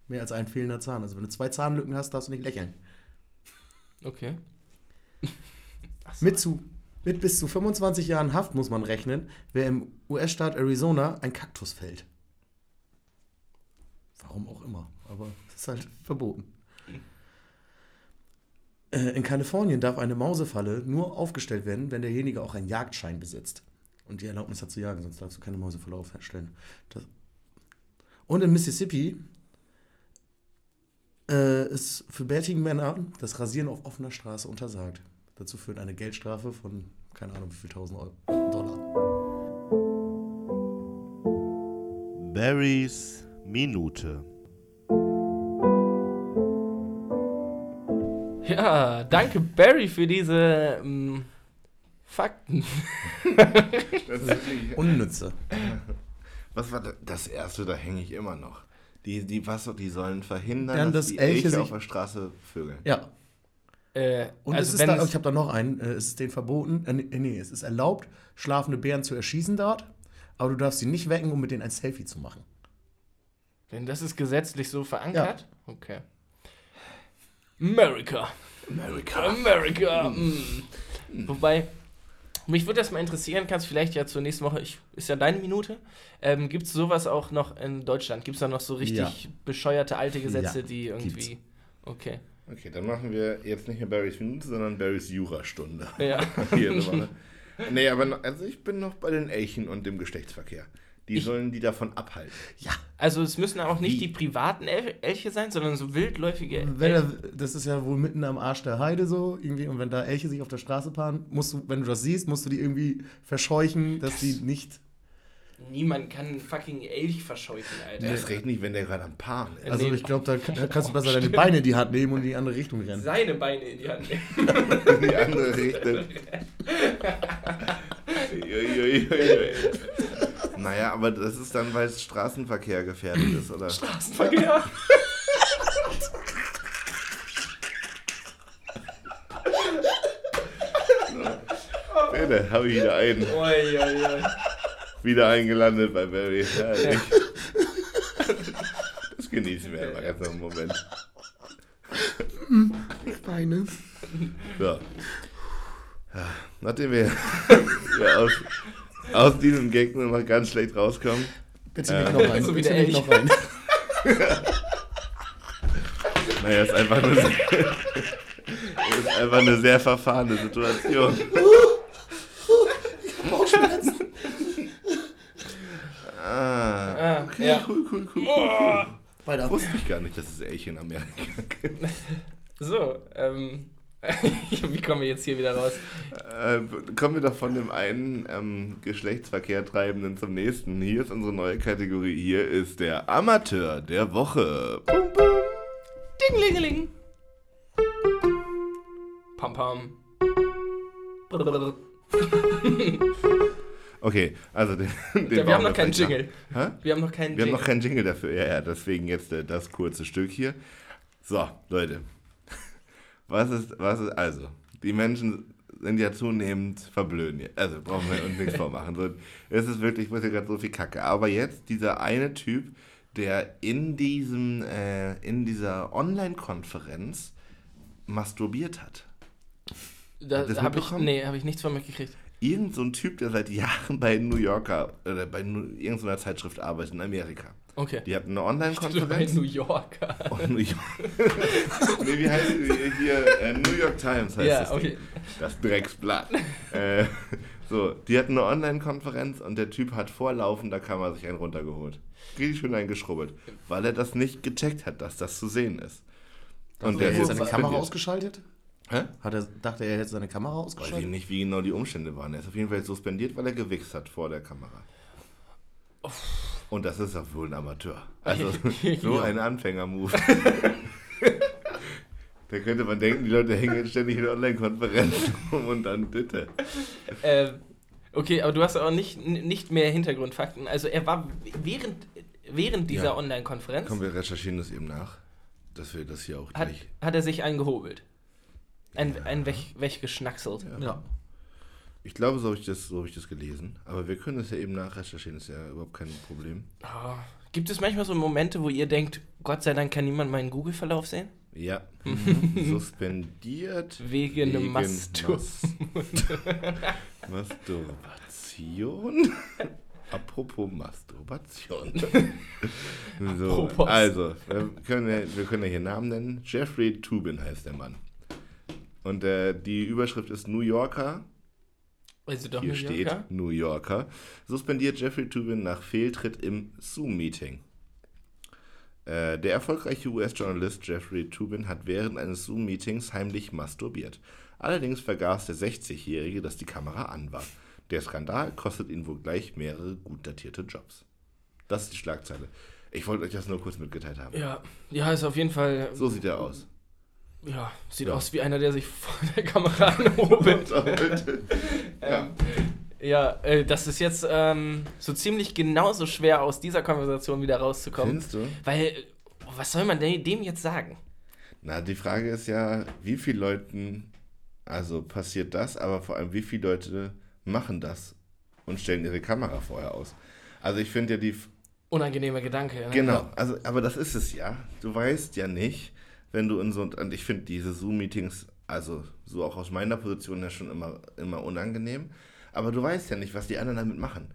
Mehr als ein fehlender Zahn. Also wenn du zwei Zahnlücken hast, darfst du nicht lächeln. Okay. Mit, zu, mit bis zu 25 Jahren Haft muss man rechnen, wer im US-Staat Arizona ein Kaktus fällt. Warum auch immer, aber es ist halt verboten. Äh, In Kalifornien darf eine Mausefalle nur aufgestellt werden, wenn derjenige auch einen Jagdschein besitzt und die Erlaubnis hat zu jagen, sonst darfst du keine Mausefalle aufstellen. Das und in Mississippi äh, ist für bärtigen Männern das Rasieren auf offener Straße untersagt. Dazu führt eine Geldstrafe von, keine Ahnung, wie viel tausend Euro, Dollar. Barrys Minute. Ja, danke Barry für diese ähm, Fakten. Unnütze. Was war da- das erste? Da hänge ich immer noch. Die, die, was, die sollen verhindern, Ja, dass dass die Elche Elche sich- auf der Straße vögeln. Ja. Äh, Und also es ist da, es- ich habe da noch einen, äh, es ist denen verboten, äh, nee, es ist erlaubt, schlafende Bären zu erschießen dort, aber du darfst sie nicht wecken, um mit denen ein Selfie zu machen. Denn das ist gesetzlich so verankert? Okay. America. America. America. Mm. Wobei, mich würde das mal interessieren, kannst vielleicht ja zur nächsten Woche, ich, ist ja deine Minute, ähm, gibt es sowas auch noch in Deutschland? Gibt es da noch so richtig Ja. bescheuerte alte Gesetze, Ja, die irgendwie... Okay. Okay, dann machen wir jetzt nicht mehr Barrys Minute, sondern Barrys Jurastunde. Ja. Woche. Nee, aber noch, also ich bin noch bei den Elchen und dem Geschlechtsverkehr. Die sollen die davon abhalten. Also es müssen auch nicht Wie? die privaten El Elche sein, sondern so wildläufige Wenn Elche. er, das ist ja wohl mitten am Arsch der Heide so, irgendwie, und wenn da Elche sich auf der Straße paaren, musst du, wenn du das siehst, musst du die irgendwie verscheuchen, dass die nicht. Niemand kann einen fucking Elch verscheuchen, Alter. Das recht nicht, wenn der gerade am Paaren ist. Also Nee. ich glaube, da, da kannst du besser deine Beine in die Hand nehmen und in die andere Richtung rennen. Seine Beine in die Hand nehmen. in die andere Richtung. Naja, aber das ist dann, weil es Straßenverkehr gefährdet ist, oder? Straßenverkehr. Bitte, habe ich wieder einen. Oi, oi, oi. Wieder eingelandet bei Barry. Herrlich. Das genießen wir aber ganz noch einen Moment. Beine. So. Ja, nachdem wir ja, aus, aus diesem Gag nur noch ganz schlecht rauskommen, Bitte Äh, nicht noch rein. so Bitte Elch. noch rein. naja, ist einfach eine, ist einfach eine sehr verfahrene Situation. Ah, Ah, okay, ja. cool, cool, cool, cool. Weiter. Wusste ich gar nicht, dass es Elche in Amerika gibt. So, ähm. Wie kommen wir jetzt hier wieder raus? Äh, kommen wir doch von dem einen ähm, Geschlechtsverkehr Treibenden zum nächsten. Hier ist unsere neue Kategorie. Hier ist der Amateur der Woche. Pum, pum. Dinglingeling. Pam pam. Okay, also den, den Ja, wir haben noch keinen Jingle. Wir haben noch keinen Wir haben Jingle. noch keinen Jingle dafür. Ja, ja, deswegen jetzt äh, das kurze Stück hier. So, Leute. Was ist, was ist, also, die Menschen sind ja zunehmend verblöden. Also, brauchen wir uns nichts vormachen. So, es ist wirklich, ich muss ja gerade so viel Kacke. Aber jetzt dieser eine Typ, der in diesem, äh, in dieser Online-Konferenz masturbiert hat. Da habe ich, nee, habe ich nichts von mitgekriegt. Irgend so ein Typ, der seit Jahren bei New Yorker oder bei Nu- irgendeiner Zeitschrift arbeitet in Amerika. Okay. Die hatten eine Bei Online-Konferenz. New Yorker. Oh, New York. nee, wie heißt die hier? Äh, New York Times heißt Ja, das okay. Ding. Das Drecksblatt. äh, so, die hatten eine Online-Konferenz und der Typ hat vor laufender Kamera sich einen runtergeholt. Richtig schön eingeschrubbelt. Weil er das nicht gecheckt hat, dass das zu sehen ist. Und Hat er ist seine. Kamera ausgeschaltet? Hä? Hat er, dachte er, er hätte seine Kamera Weiß ich ausgeschaltet? nicht, wie genau die Umstände waren. Er ist auf jeden Fall suspendiert, weil er gewichst hat vor der Kamera. Und das ist doch wohl ein Amateur. Also so ein Anfänger-Move. Da könnte man denken, die Leute hängen jetzt ständig in Online-Konferenzen rum und dann bitte. Ähm, okay, aber du hast auch nicht, nicht mehr Hintergrundfakten. Also er war während, während dieser Ja. Online-Konferenz, Komm, wir recherchieren das eben nach, dass wir das hier auch hat, gleich. hat er sich eingehobelt. Ein, ein weg, weggeschnackselt. Ja. Ich glaube, so habe ich, das- so hab ich das gelesen. Aber wir können das ja eben nachrecherchieren, ist ja überhaupt kein Problem. Oh. Gibt es manchmal so Momente, wo ihr denkt, Gott sei Dank kann niemand meinen Google-Verlauf sehen? Ja. Suspendiert. Wegen einem Mastur. Mas Masturbation? Apropos Masturbation. so, Apropos. also, wir können, ja, wir können ja hier Namen nennen. Jeffrey Tubin heißt der Mann. Und äh, die Überschrift ist New Yorker. Also doch Hier New steht Yorker? New Yorker. Suspendiert Jeffrey Tubin nach Fehltritt im Zoom-Meeting. Äh, der erfolgreiche US-Journalist Jeffrey Tubin hat während eines Zoom-Meetings heimlich masturbiert. Allerdings vergaß der 60-Jährige, dass die Kamera an war. Der Skandal kostet ihn wohl gleich mehrere gut datierte Jobs. Das ist die Schlagzeile. Ich wollte euch das nur kurz mitgeteilt haben. Ja, ja, ist auf jeden Fall. So sieht er aus. Ja, sieht Ja. aus wie einer, der sich vor der Kamera anhobelt. ähm, ja, äh, das ist jetzt ähm, so ziemlich genauso schwer aus dieser Konversation wieder rauszukommen. Findest du? Weil, was soll man denn dem jetzt sagen? Na, die Frage ist ja, wie viele Leuten, also passiert das, aber vor allem, wie viele Leute machen das und stellen ihre Kamera vorher aus? Also ich finde ja die, Unangenehmer Gedanke. Ne? genau, also, aber das ist es ja. Du weißt ja nicht, wenn du in so, und ich finde diese Zoom-Meetings, also so auch aus meiner Position ja schon immer, immer unangenehm, aber du weißt ja nicht, was die anderen damit machen.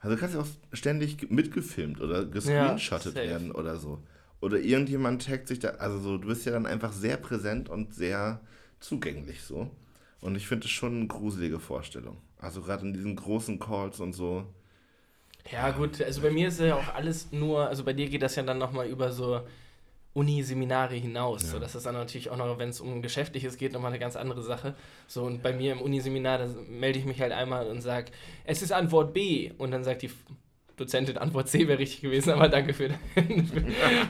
Also du kannst ja auch ständig mitgefilmt oder gescreenshottet safe. werden oder so. Oder irgendjemand taggt sich da, also so, du bist ja dann einfach sehr präsent und sehr zugänglich so. Und ich finde es schon eine gruselige Vorstellung. Also gerade in diesen großen Calls und so. Ja, gut, also bei mir ist ja auch alles nur, also bei dir geht das ja dann nochmal über so Uni-Seminare hinaus. Ja. So, das ist dann natürlich auch noch, wenn es um Geschäftliches geht, nochmal eine ganz andere Sache. So, und bei mir im Uniseminar, da melde ich mich halt einmal und sage, es ist Antwort B. Und dann sagt die Dozentin, Antwort C wäre richtig gewesen, aber danke für,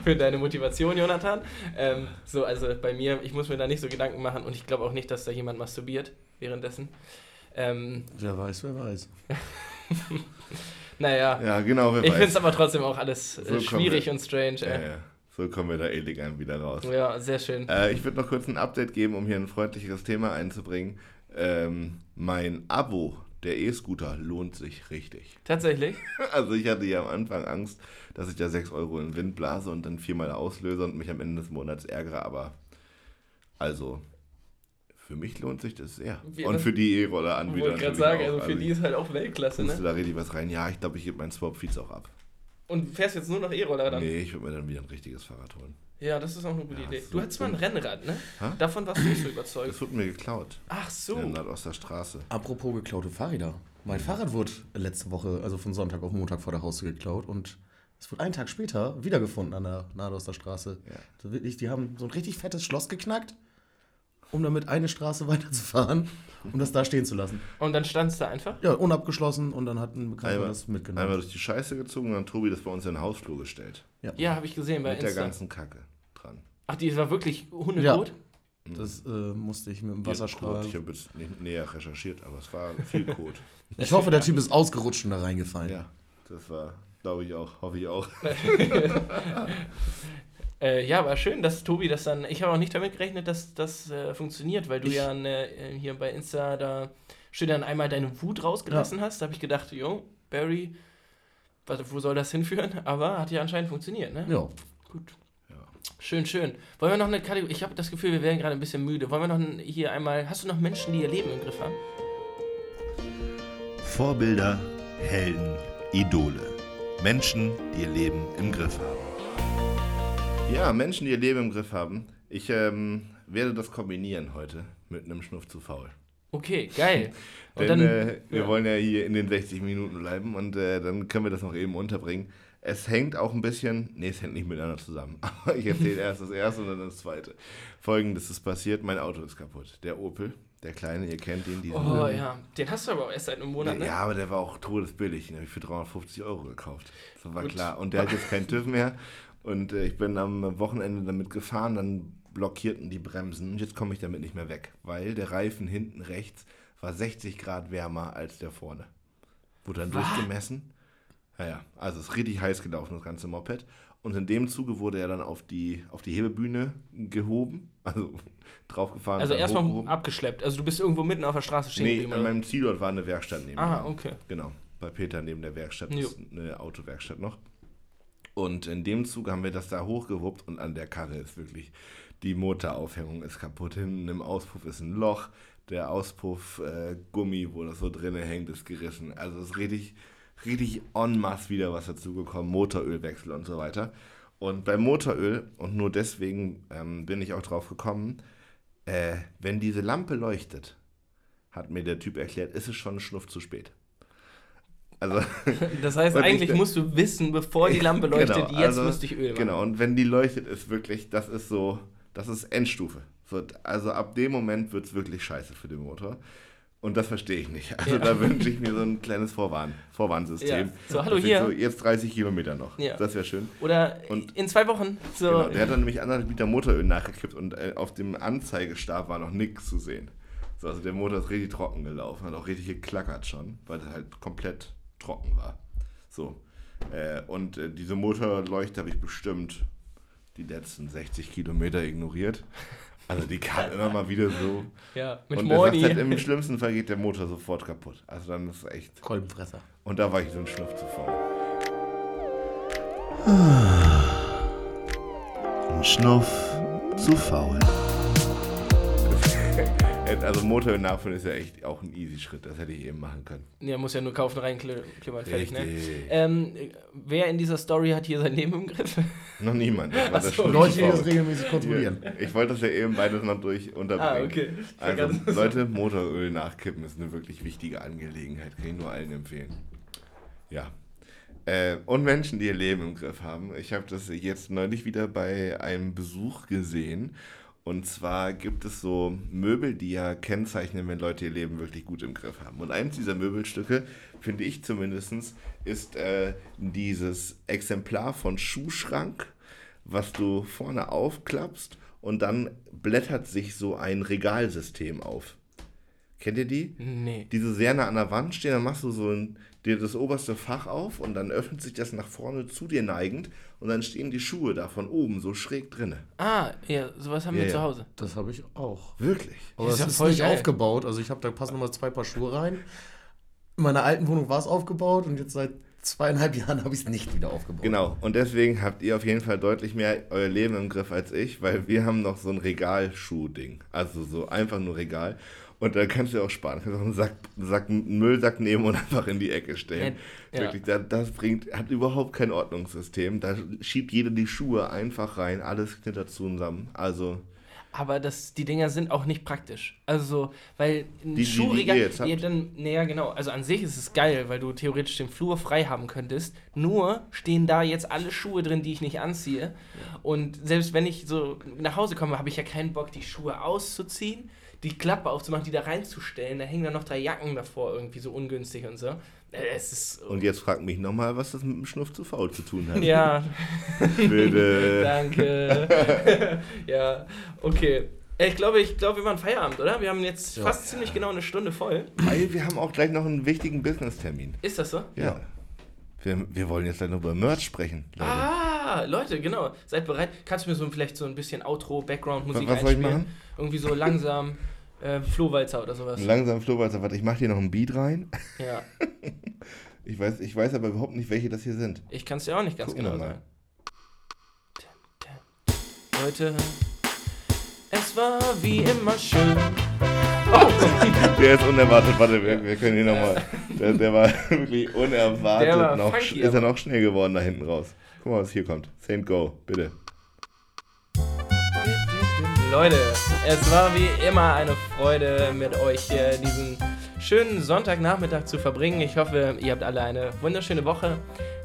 für, deine Motivation, Jonathan. Ähm, so, also bei mir, ich muss mir da nicht so Gedanken machen und ich glaube auch nicht, dass da jemand masturbiert währenddessen. Ähm, Wer weiß, wer weiß. naja, Ja, genau, wer ich finde weiß. es aber trotzdem auch alles äh, schwierig und strange. ja, Äh. ja. So kommen wir da elegant wieder raus. Ja, sehr schön. Äh, ich würde noch kurz ein Update geben, um hier ein freundlicheres Thema einzubringen. Ähm, mein Abo, der E-Scooter, lohnt sich richtig. Tatsächlich. Also ich hatte ja am Anfang Angst, dass ich da 6 Euro in den Wind blase und dann viermal auslöse und mich am Ende des Monats ärgere, aber also für mich lohnt sich das sehr. Wie- und was- für die Ich E-Roller-Anbieter wollte gerade sagen, auch. also für die ist halt auch Weltklasse, ne? da richtig was rein. Ja, ich glaube, ich gebe meinen Swap-Feeds auch ab. Und fährst jetzt nur noch E-Roller dann? Nee, ich würde mir dann wieder ein richtiges Fahrrad holen. Ja, das ist auch eine gute Ja, Idee. so- Du hattest mal ein Rennrad, ne? Hä? Davon warst du nicht so überzeugt. Das wurde mir geklaut. Ach so. der Nordosterstraße. Apropos geklaute Fahrräder. Mein Fahrrad wurde letzte Woche, also von Sonntag auf Montag vor der Haustür geklaut und es wurde einen Tag später wiedergefunden an der Nadoster Straße. Ja. So wirklich, die haben so ein richtig fettes Schloss geknackt, um damit eine Straße weiterzufahren, um das da stehen zu lassen. Und dann standst du einfach. Ja, unabgeschlossen und dann hat ein Bekannter Einmal, das einmal mitgenommen. durch die Scheiße gezogen und dann Tobi das bei uns in den Hausflur gestellt. Ja, habe ich gesehen bei Mit der Insta. ganzen Kacke dran. Ach, die war wirklich hundetot? Das äh, musste ich mit dem Wasserstrahl. Ich habe jetzt nicht näher recherchiert, aber es war viel Kot. Ich hoffe, der Typ ist ausgerutscht und da reingefallen. ja, das war, glaube ich auch, hoffe ich auch. Äh, ja, aber schön, dass Tobi das dann. Ich habe auch nicht damit gerechnet, dass das äh, funktioniert, weil du Ich- ja ne, hier bei Insta da schön dann einmal deine Wut rausgelassen hast. Da habe ich gedacht, jo, Barry, was, wo soll das hinführen? Aber hat ja anscheinend funktioniert, ne? Ja. Gut. Ja. Schön, schön. Wollen wir noch eine Kategorie? Ich habe das Gefühl, wir werden gerade ein bisschen müde. Wollen wir noch hier einmal. Hast du noch Menschen, die ihr Leben im Griff haben? Vorbilder, Helden, Idole. Menschen, die ihr Leben im Griff haben. Ja, Menschen, die ihr Leben im Griff haben. Ich ähm, werde das kombinieren heute mit einem Schnuff zu faul. Okay, geil. Denn dann. äh, wir ja. wollen ja hier in den 60 Minuten bleiben und äh, dann können wir das noch eben unterbringen. Es hängt auch ein bisschen, nee, es hängt nicht miteinander zusammen, aber ich erzähle erst das erste und dann das zweite. Folgendes ist passiert, mein Auto ist kaputt. Der Opel, der kleine, ihr kennt ihn, diesen Oh ja, den hast du aber auch erst seit einem Monat, ne? Ja, aber der war auch todesbillig. Den habe ich für 350 Euro gekauft. Das war Gut. klar. Und der hat jetzt keinen TÜV mehr. Und äh, ich bin am Wochenende damit gefahren. Dann blockierten die Bremsen. Und jetzt komme ich damit nicht mehr weg, weil der Reifen hinten rechts war 60 Grad wärmer als der vorne. Wurde dann durchgemessen. Naja, also es ist richtig heiß gelaufen, das ganze Moped. Und in dem Zuge wurde er dann auf die, auf die Hebebühne gehoben, also draufgefahren. Also erstmal hochgehoben. abgeschleppt. Also du bist irgendwo mitten auf der Straße stehen Nee, geblieben, an oder? meinem Zielort war eine Werkstatt neben Ah, okay. Genau, bei Peter neben der Werkstatt Jo. ist eine Autowerkstatt noch. Und in dem Zug haben wir das da hochgewuppt und an der Karre ist wirklich, die Motoraufhängung ist kaputt. Hinten im Auspuff ist ein Loch, der Auspuff äh, wo das so drinne hängt, ist gerissen. Also es ist richtig, richtig en masse wieder was dazugekommen, Motorölwechsel und so weiter. Und beim Motoröl, und nur deswegen ähm, bin ich auch drauf gekommen, äh, wenn diese Lampe leuchtet, hat mir der Typ erklärt, ist es schon ein Schnuff zu spät. Also, Das heißt, ich eigentlich denk- musst du wissen, bevor die Lampe leuchtet, Genau, jetzt also, müsste ich Öl machen. Genau, und wenn die leuchtet, ist wirklich, das ist so, das ist Endstufe. So, also ab dem Moment wird es wirklich scheiße für den Motor. Und das verstehe ich nicht. Also Ja. da wünsche ich mir so ein kleines Vorwarn, Vorwarnsystem. Ja. So, hallo ich hier. So, jetzt 30 Kilometer noch. Ja. Das wäre schön. Oder Und- in zwei Wochen. So. Genau, der hat dann nämlich anderthalb Liter Motoröl nachgekippt und äh, auf dem Anzeigestab war noch nichts zu sehen. So, also der Motor ist richtig trocken gelaufen, hat auch richtig geklackert schon, weil er halt komplett trocken war. So. Äh, und äh, diese Motorleuchte habe ich bestimmt die letzten 60 Kilometer ignoriert. Also die kam immer mal wieder so. ja, mit und er sagt Mordi. halt, im schlimmsten Fall geht der Motor sofort kaputt. Also dann ist es echt. Kolbenfresser. Und da war ich so ein Schnuff zu faul. Ein Schnuff zu faul. Also Motoröl nachfüllen ist ja echt auch ein easy Schritt. Das hätte ich eben machen können. Ja, muss ja nur kaufen, reinklimmern, fertig, ne? Ähm, wer in dieser Story hat hier sein Leben im Griff? Noch niemand. So. Leute, die das regelmäßig kontrollieren. Ich wollte das ja eben beides noch durch unterbringen. Ah, okay. Also, Leute, Motoröl nachkippen ist eine wirklich wichtige Angelegenheit. Kann ich nur allen empfehlen. Ja. Äh, und Menschen, die ihr Leben im Griff haben. Ich habe das jetzt neulich wieder bei einem Besuch gesehen. Und zwar gibt es so Möbel, die ja kennzeichnen, wenn Leute ihr Leben wirklich gut im Griff haben. Und eins dieser Möbelstücke, finde ich zumindest, ist äh, dieses Exemplar von Schuhschrank, was du vorne aufklappst und dann blättert sich so ein Regalsystem auf. Kennt ihr die? Nee. Die so sehr nah an der Wand stehen, dann machst du so ein, dir das oberste Fach auf und dann öffnet sich das nach vorne zu dir neigend und dann stehen die Schuhe da von oben so schräg drinne. Ah, ja, sowas haben Ja, wir ja. zu Hause. Das habe ich auch. Wirklich? Aber Ist es ja ist voll nicht geil. aufgebaut. Also ich habe da passen nochmal zwei Paar Schuhe rein. In meiner alten Wohnung war es aufgebaut und jetzt seit zweieinhalb Jahren habe ich es nicht wieder aufgebaut. Genau. Und deswegen habt ihr auf jeden Fall deutlich mehr euer Leben im Griff als ich, weil wir haben noch so ein Regalschuh-Ding. Also so einfach nur Regal. Und da kannst du auch sparen. Du kannst auch einen, Sack, Sack, einen Müllsack nehmen und einfach in die Ecke stellen. Ja. Wirklich, das, das bringt, hat überhaupt kein Ordnungssystem. Da schiebt jeder die Schuhe einfach rein, alles knittert zusammen. Also, Aber das, die Dinger sind auch nicht praktisch. Also, weil ein Die- die- die Schuhregal. ihr jetzt ja, dann, naja, genau. Also an sich ist es geil, weil du theoretisch den Flur frei haben könntest. Nur stehen da jetzt alle Schuhe drin, die ich nicht anziehe. Und selbst wenn ich so nach Hause komme, habe ich ja keinen Bock, die Schuhe auszuziehen, die Klappe aufzumachen, die da reinzustellen. Da hängen dann noch drei Jacken davor, irgendwie so ungünstig und so. Äh, Es ist. und jetzt fragt mich nochmal, was das mit dem Schnuff zu faul zu tun hat. Ja, Bitte. danke. ja, okay. Ich glaube, ich glaube, wir machen Feierabend, oder? Wir haben jetzt Ja. fast ziemlich genau eine Stunde voll. Weil wir haben auch gleich noch einen wichtigen Business-Termin. Ist das so? Ja. Wir, wir wollen jetzt gleich noch über Merch sprechen. Leute. Ah, Leute, genau. Seid bereit. Kannst du mir so vielleicht so ein bisschen Outro, Background-Musik Was- was soll ich einspielen? machen? Irgendwie so langsam äh, Flohwalzer oder sowas. Langsam Flohwalzer, warte, ich mache hier noch ein Beat rein. ja, Ich weiß, ich weiß aber überhaupt nicht, welche das hier sind. ich kann es dir auch nicht ganz Gucken genau sagen. Leute, es war wie immer schön. Der ist unerwartet, warte, wir, wir können hier nochmal. Der, der war wirklich unerwartet. Der war noch, funky, ist er noch schnell geworden da hinten raus. Guck mal, was hier kommt. Saint Go, bitte. Leute, es war wie immer eine Freude, mit euch hier diesen schönen Sonntagnachmittag zu verbringen. Ich hoffe, ihr habt alle eine wunderschöne Woche.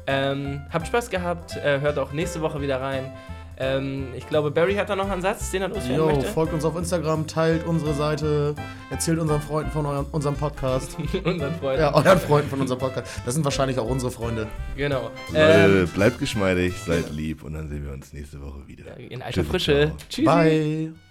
Ähm, habt Spaß gehabt, äh, hört auch nächste Woche wieder rein. Ähm, ich glaube, Barry hat da noch einen Satz, den er loswerden Jo, möchte. folgt uns auf Instagram, teilt unsere Seite, erzählt unseren Freunden von eurem, unserem Podcast. Unseren Freunden. ja, euren Freunden von unserem Podcast. Das sind wahrscheinlich auch unsere Freunde. Genau. Ähm, Leute, bleibt geschmeidig, seid lieb und dann sehen wir uns nächste Woche wieder. in alter Tschüssi, Frische. Tschüss. Bye.